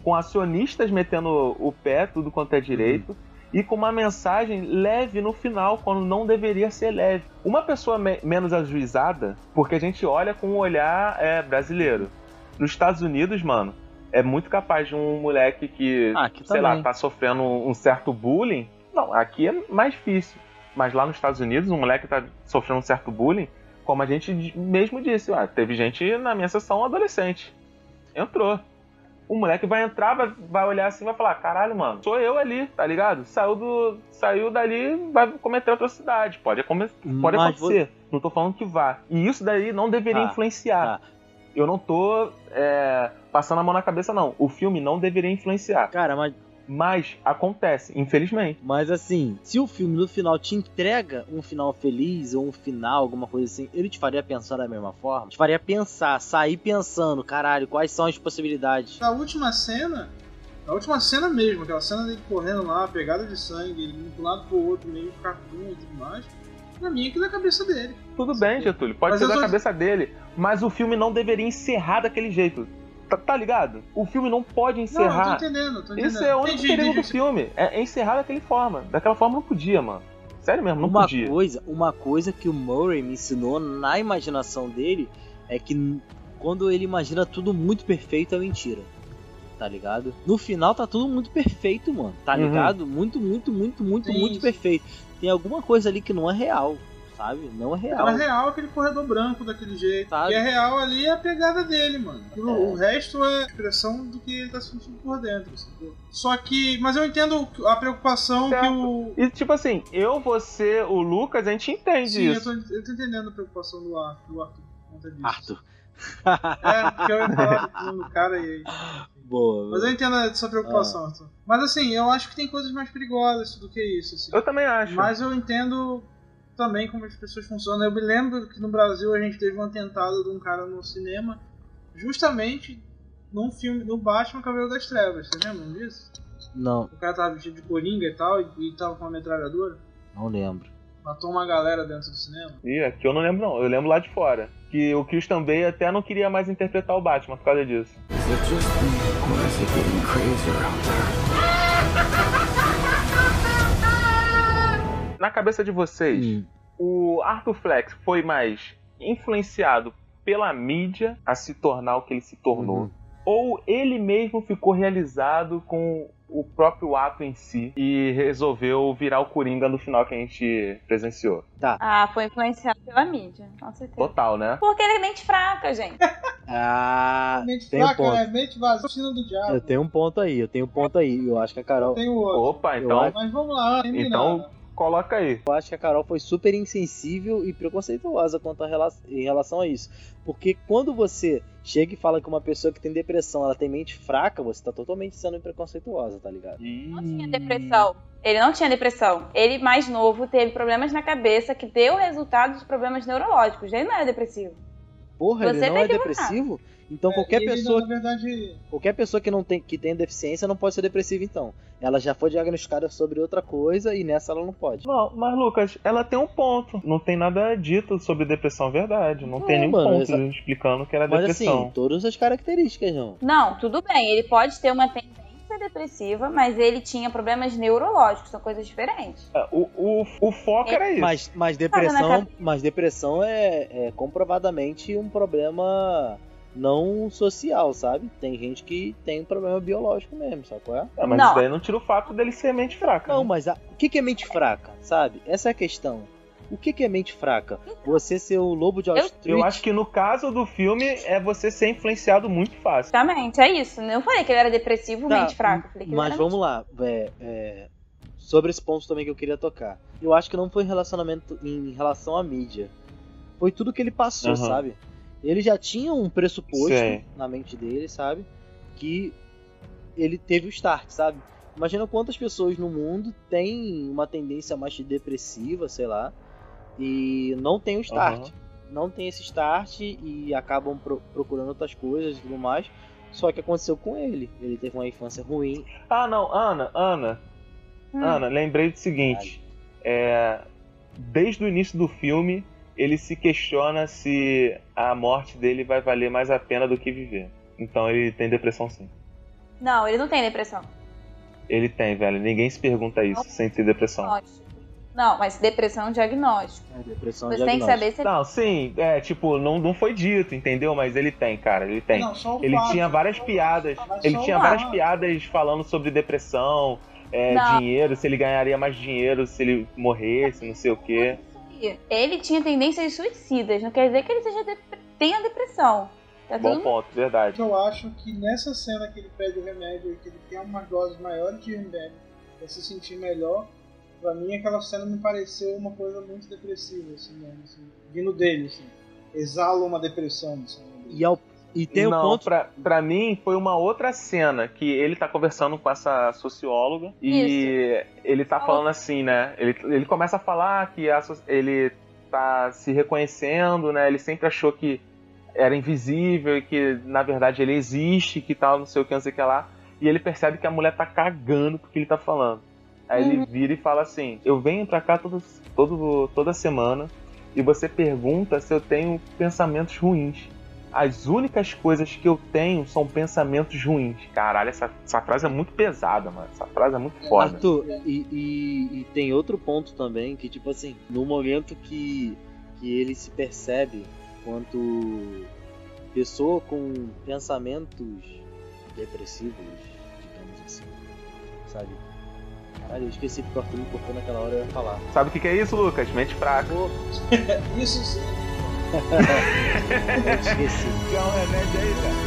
com acionistas metendo o pé, tudo quanto é direito. E com uma mensagem leve no final, quando não deveria ser leve. Uma pessoa me- menos ajuizada, porque a gente olha com um olhar é, brasileiro. Nos Estados Unidos, mano, é muito capaz de um moleque que, Ah, sei lá, também. tá sofrendo um certo bullying. Não, aqui é mais difícil. Mas lá nos Estados Unidos, um moleque tá sofrendo um certo bullying, como a gente mesmo disse, ah, teve gente na minha sessão adolescente. Entrou. O moleque vai entrar, vai, vai olhar assim e vai falar: caralho, mano, sou eu ali, tá ligado? Saiu, do, saiu dali, vai cometer atrocidade. Pode, acome- pode Mas acontecer. Não tô falando que vá. E isso daí não deveria Tá, influenciar. tá. Eu não tô é, passando a mão na cabeça, não. O filme não deveria influenciar. Cara, mas Mas acontece, infelizmente. Mas assim, se o filme no final te entrega um final feliz ou um final, alguma coisa assim, ele te faria pensar da mesma forma? Te faria pensar, sair pensando, caralho, quais são as possibilidades? A última cena, a última cena mesmo, aquela cena dele correndo lá, pegada de sangue, ele indo de um lado pro outro, meio cartoon e tudo mais, pra mim aquilo é a cabeça dele. Tudo bem, Getúlio, pode Mas ser da tô- cabeça dele, mas o filme não deveria encerrar daquele jeito. Tá, tá ligado? O filme não pode Não, eu encerrar. tô entendendo, tô entendendo. Isso é o único Entendi, perigo do entendi. filme. É, é encerrar daquela forma. Daquela forma não podia, mano. Sério mesmo, não uma podia. coisa, uma coisa que o Murray me ensinou na imaginação dele é que quando ele imagina tudo muito perfeito é mentira. Tá ligado? No final tá tudo muito perfeito, mano. Tá Uhum. ligado? Muito, muito, muito, muito, Sim, muito perfeito. Tem alguma coisa ali que não é real, sabe? Não é real. Não é real aquele corredor branco daquele jeito. Sabe? Que é real ali é a pegada dele, mano. O, É. o resto é a expressão do que ele tá sentindo por dentro. Só que. Mas eu entendo a preocupação que Certo. o. E tipo assim, eu, você, o Lucas, a gente entende Sim, eu isso. tô, eu tô entendendo a preocupação do Arthur, do Arthur por conta disso. Arthur. É, porque eu ia falar do cara e aí. Boa. Mas eu entendo essa preocupação, Arthur. Mas assim, eu acho que tem coisas mais perigosas do que isso. Assim. Eu também acho. Mas eu entendo também como as pessoas funcionam. Eu me lembro que no Brasil a gente teve um atentado de um cara no cinema, justamente num filme, no Batman Cabelo das Trevas. Vocês lembram disso? Não, O cara tava vestido de coringa e tal, e, e tava com uma metralhadora. não lembro. Matou uma galera dentro do cinema. Ih, aqui eu não lembro não. Eu lembro lá de fora. Que o Christian Bale até não queria mais interpretar o Batman por causa disso. Na cabeça de vocês, Hum. o Arthur Flex foi mais influenciado pela mídia a se tornar o que ele se tornou? Uhum. ou ele mesmo ficou realizado com o próprio ato em si e resolveu virar o Coringa no final que a gente presenciou. Ah, foi influenciado pela mídia, com certeza. Total, né? Porque ele é mente fraca, gente. Ah, Mente tem um fraca, ponto. né? Mente vazia, do diabo. Eu tenho um ponto aí, eu tenho um ponto aí. Eu acho que a Carol. Tem o outro. Opa, Eu então, acho- Mas vamos lá, tem então nada. Coloca aí. Eu acho que a Carol foi super insensível e preconceituosa quanto a rela- em relação a isso. Porque quando você chega e fala que uma pessoa que tem depressão ela tem mente fraca, você tá totalmente sendo preconceituosa, tá ligado? não tinha depressão. Ele não tinha depressão. Ele, mais novo, teve problemas na cabeça que deu resultado de problemas neurológicos. Ele não era depressivo. Porra, ele Você não tá é depressivo? Então É, qualquer ele, pessoa, Na verdade, qualquer pessoa que não tem que tem deficiência não pode ser depressiva então. Ela já foi diagnosticada sobre outra coisa e nessa ela não pode. Não, mas Lucas, ela tem um ponto. Não tem nada dito sobre depressão verdade. Não, tem Não, nenhum mano, ponto exa- explicando que era Mas depressão. assim, todas as características, não. Não, tudo bem. Ele pode ter uma tendência depressiva, mas ele tinha problemas neurológicos. São coisas diferentes. É, O, o, o foco era isso. Mas, mas depressão, mas depressão é, é comprovadamente um problema não social, sabe? Tem gente que tem um problema biológico mesmo, sabe qual é? É, mas Não. isso daí não tira o fato dele ser mente fraca. Não, né? mas a- o que, que é mente fraca, sabe? Essa é a questão. O que, que é mente fraca? Você ser o lobo de Wall Eu- Street? Eu acho que no caso do filme é você ser influenciado muito fácil. Exatamente, é isso. Eu não falei que ele era depressivo, Tá, mente fraca. Mas vamos lá, é, é, sobre esse ponto também que eu queria tocar. Eu acho que não foi em relacionamento em relação à mídia. Foi tudo que ele passou, Aham. sabe? Ele já tinha um pressuposto Sei. na mente dele, sabe? Que ele teve o start, sabe? Imagina quantas pessoas no mundo têm uma tendência mais depressiva, sei lá, e não tem o start. Aham. Não tem esse start e acabam pro- procurando outras coisas e tudo mais. Só que aconteceu com ele. Ele teve uma infância ruim, Ah, não, Ana, Ana, Hum. Ana, lembrei do seguinte. É, desde o início do filme, ele se questiona se a morte dele vai valer mais a pena do que viver. Então ele tem depressão sim. Não, ele não tem depressão. Ele tem, velho. Ninguém se pergunta isso sem ter depressão. Diagnóstico. Não, mas depressão é um diagnóstico. É, depressão Você tem que saber se ele Não, sim, é, tipo, não, não foi dito, entendeu? Mas ele tem, cara, ele tem. Não, só o Ele fato. tinha várias piadas. Mas Ele só tinha várias fato. piadas falando sobre depressão, é, Não. dinheiro, se ele ganharia mais dinheiro se ele morresse, não sei o quê. Ele tinha tendências suicidas, não quer dizer que ele seja dep- tenha depressão. Tá Bom tudo ponto, verdade. Eu acho que nessa cena que ele pede o remédio e que ele tem uma dose maior de remédio pra se sentir melhor, pra mim aquela cena me pareceu uma coisa muito depressiva, assim, mesmo, assim, vindo dele, assim. Exala uma depressão, assim. E, ao, e tem não, um ponto. pra, pra mim foi uma outra cena que ele tá conversando com essa socióloga e ele tá falando assim, né? Ele, ele começa a falar que a ele tá se reconhecendo, né? Ele sempre achou que era invisível e que na verdade ele existe, que tal, não sei o que, não sei o que lá. E ele percebe que a mulher tá cagando porque ele tá falando. Aí ele Uhum. vira e fala assim: Eu venho pra cá todo, todo, toda semana e você pergunta se eu tenho pensamentos ruins. As únicas coisas que eu tenho são pensamentos ruins. Caralho, essa, essa frase é muito pesada, mano. Essa frase é muito foda. Arthur, e, e- e tem outro ponto também, que tipo assim, no momento que, que ele se percebe quanto pessoa com pensamentos depressivos, digamos assim, sabe? Caralho, eu esqueci porque o Arthur me cortou naquela hora eu ia falar. Sabe o que, que é isso, Lucas? Mente fraca. Isso sim. Eu esqueci. Quer um remédio aí, cara?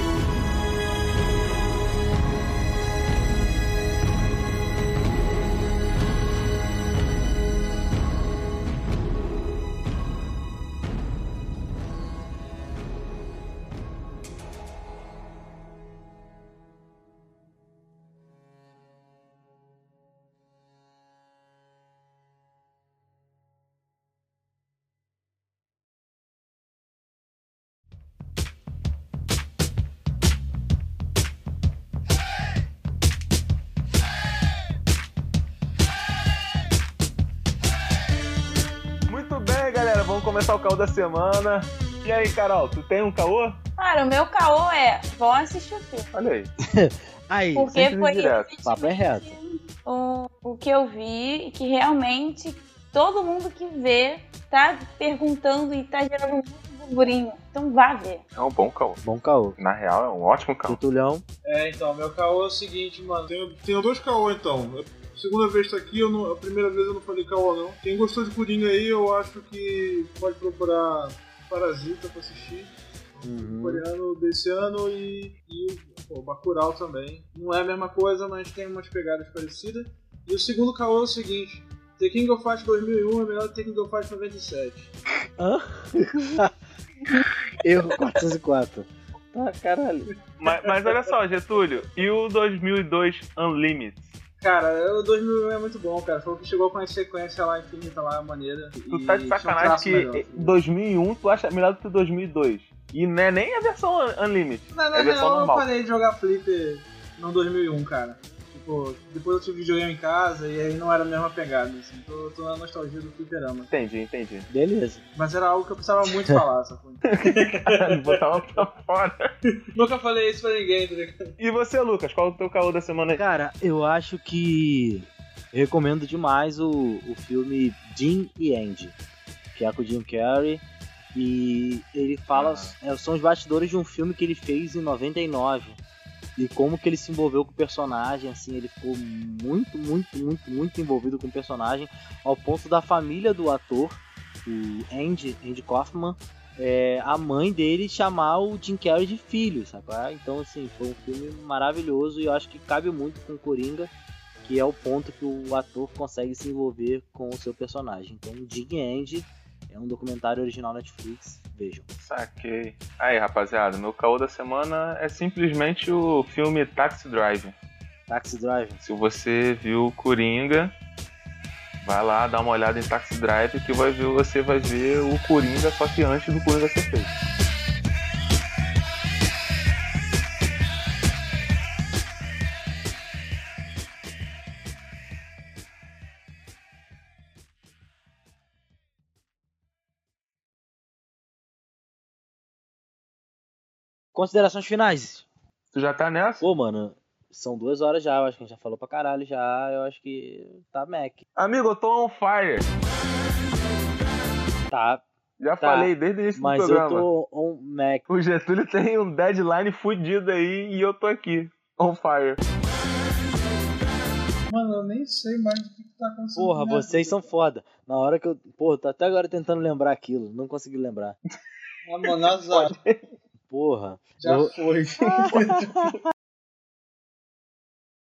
O caô da semana. E aí, Carol, tu tem um caô? Cara, o meu caô é vão assistir o filme. Olha aí. Aí, Porque foi direto. papo é reto. o, o que eu vi e que realmente todo mundo que vê tá perguntando e tá gerando muito burburinho. Então vá ver. É um bom caô. Bom caô. Na real, é um ótimo caô. Tutulhão. É, então, meu caô é o seguinte, mano. Tenho, tenho dois caô, então. Segunda vez tá aqui, eu não- a primeira vez eu não falei caô, não. Quem gostou de Coringa aí, eu acho que pode procurar Parasita pra assistir. Uhum. Coreano desse ano e, e o pô, Bacurau também. Não é a mesma coisa, mas tem umas pegadas parecidas. E o segundo caô é o seguinte. The King of Fighters 2001 é melhor que The King of Fighters 97. Hã? Erro 404. Tá, caralho. Mas, mas olha só, Getúlio, e o 2002 Unlimited? Cara, o 2001 é muito bom, cara. Foi o que chegou com a sequência lá infinita lá, maneira. Tu tá de sacanagem que melhor. 2001 tu acha melhor do que 2002. E não é nem a versão Unlimited, Na, é na a versão eu normal. parei de jogar Flipper no 2001, cara. Tipo, depois eu tive videogame em casa e aí não era a mesma pegada, assim. Tô, tô na nostalgia do fliperama. Entendi, entendi. Beleza. Mas era algo que eu precisava muito falar, sacou? Caralho, botava pra fora. Nunca falei isso pra ninguém, tá ligado? E você, Lucas, qual é o teu caô da semana aí? Cara, eu acho que eu recomendo demais o, o filme Jim e Andy, que é com o Jim Carrey. E ele fala. é, são os bastidores de um filme que ele fez em 99. E como que ele se envolveu com o personagem, assim, ele ficou muito, muito, muito, muito envolvido com o personagem, ao ponto da família do ator, o Andy, Andy Kaufman, é, a mãe dele chamar o Jim Carrey de filho, sabe? Então, assim, foi um filme maravilhoso e eu acho que cabe muito com Coringa, que é o ponto que o ator consegue se envolver com o seu personagem. Então, Jim e Andy é um documentário original Netflix, vejam. Saquei. Aí, rapaziada, meu caô da semana é simplesmente o filme Taxi Drive. Taxi Drive. Se você viu Coringa, vai lá dar uma olhada em Taxi Drive que vai ver, você vai ver o Coringa, só que antes do Coringa ser feito. Considerações finais. Tu já tá nessa? Pô, mano, são duas horas já, eu acho que a gente já falou pra caralho já, eu acho que tá Mac. Amigo, eu tô on fire. Tá, Já Tá, falei desde o início mas do programa. eu tô on Mac. O Getúlio tem um deadline fudido aí e eu tô aqui. On fire. Mano, eu nem sei mais o que, que tá acontecendo. Porra, vocês vida. são foda. Na hora que eu. Porra, tô até agora tentando lembrar aquilo, não consegui lembrar. Ah, mano, azar. Porra. Já eu- foi.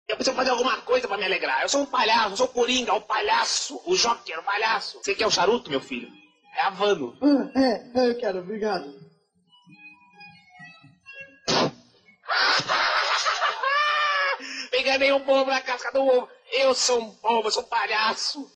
Eu preciso fazer alguma coisa pra me alegrar. Eu sou um palhaço, eu sou o Coringa, o palhaço, o Joker, o palhaço. Você quer o charuto, meu filho? É Havano. É, é, eu quero, obrigado. Enganei um bobo na casca do ovo. Eu sou um bobo, eu sou um palhaço.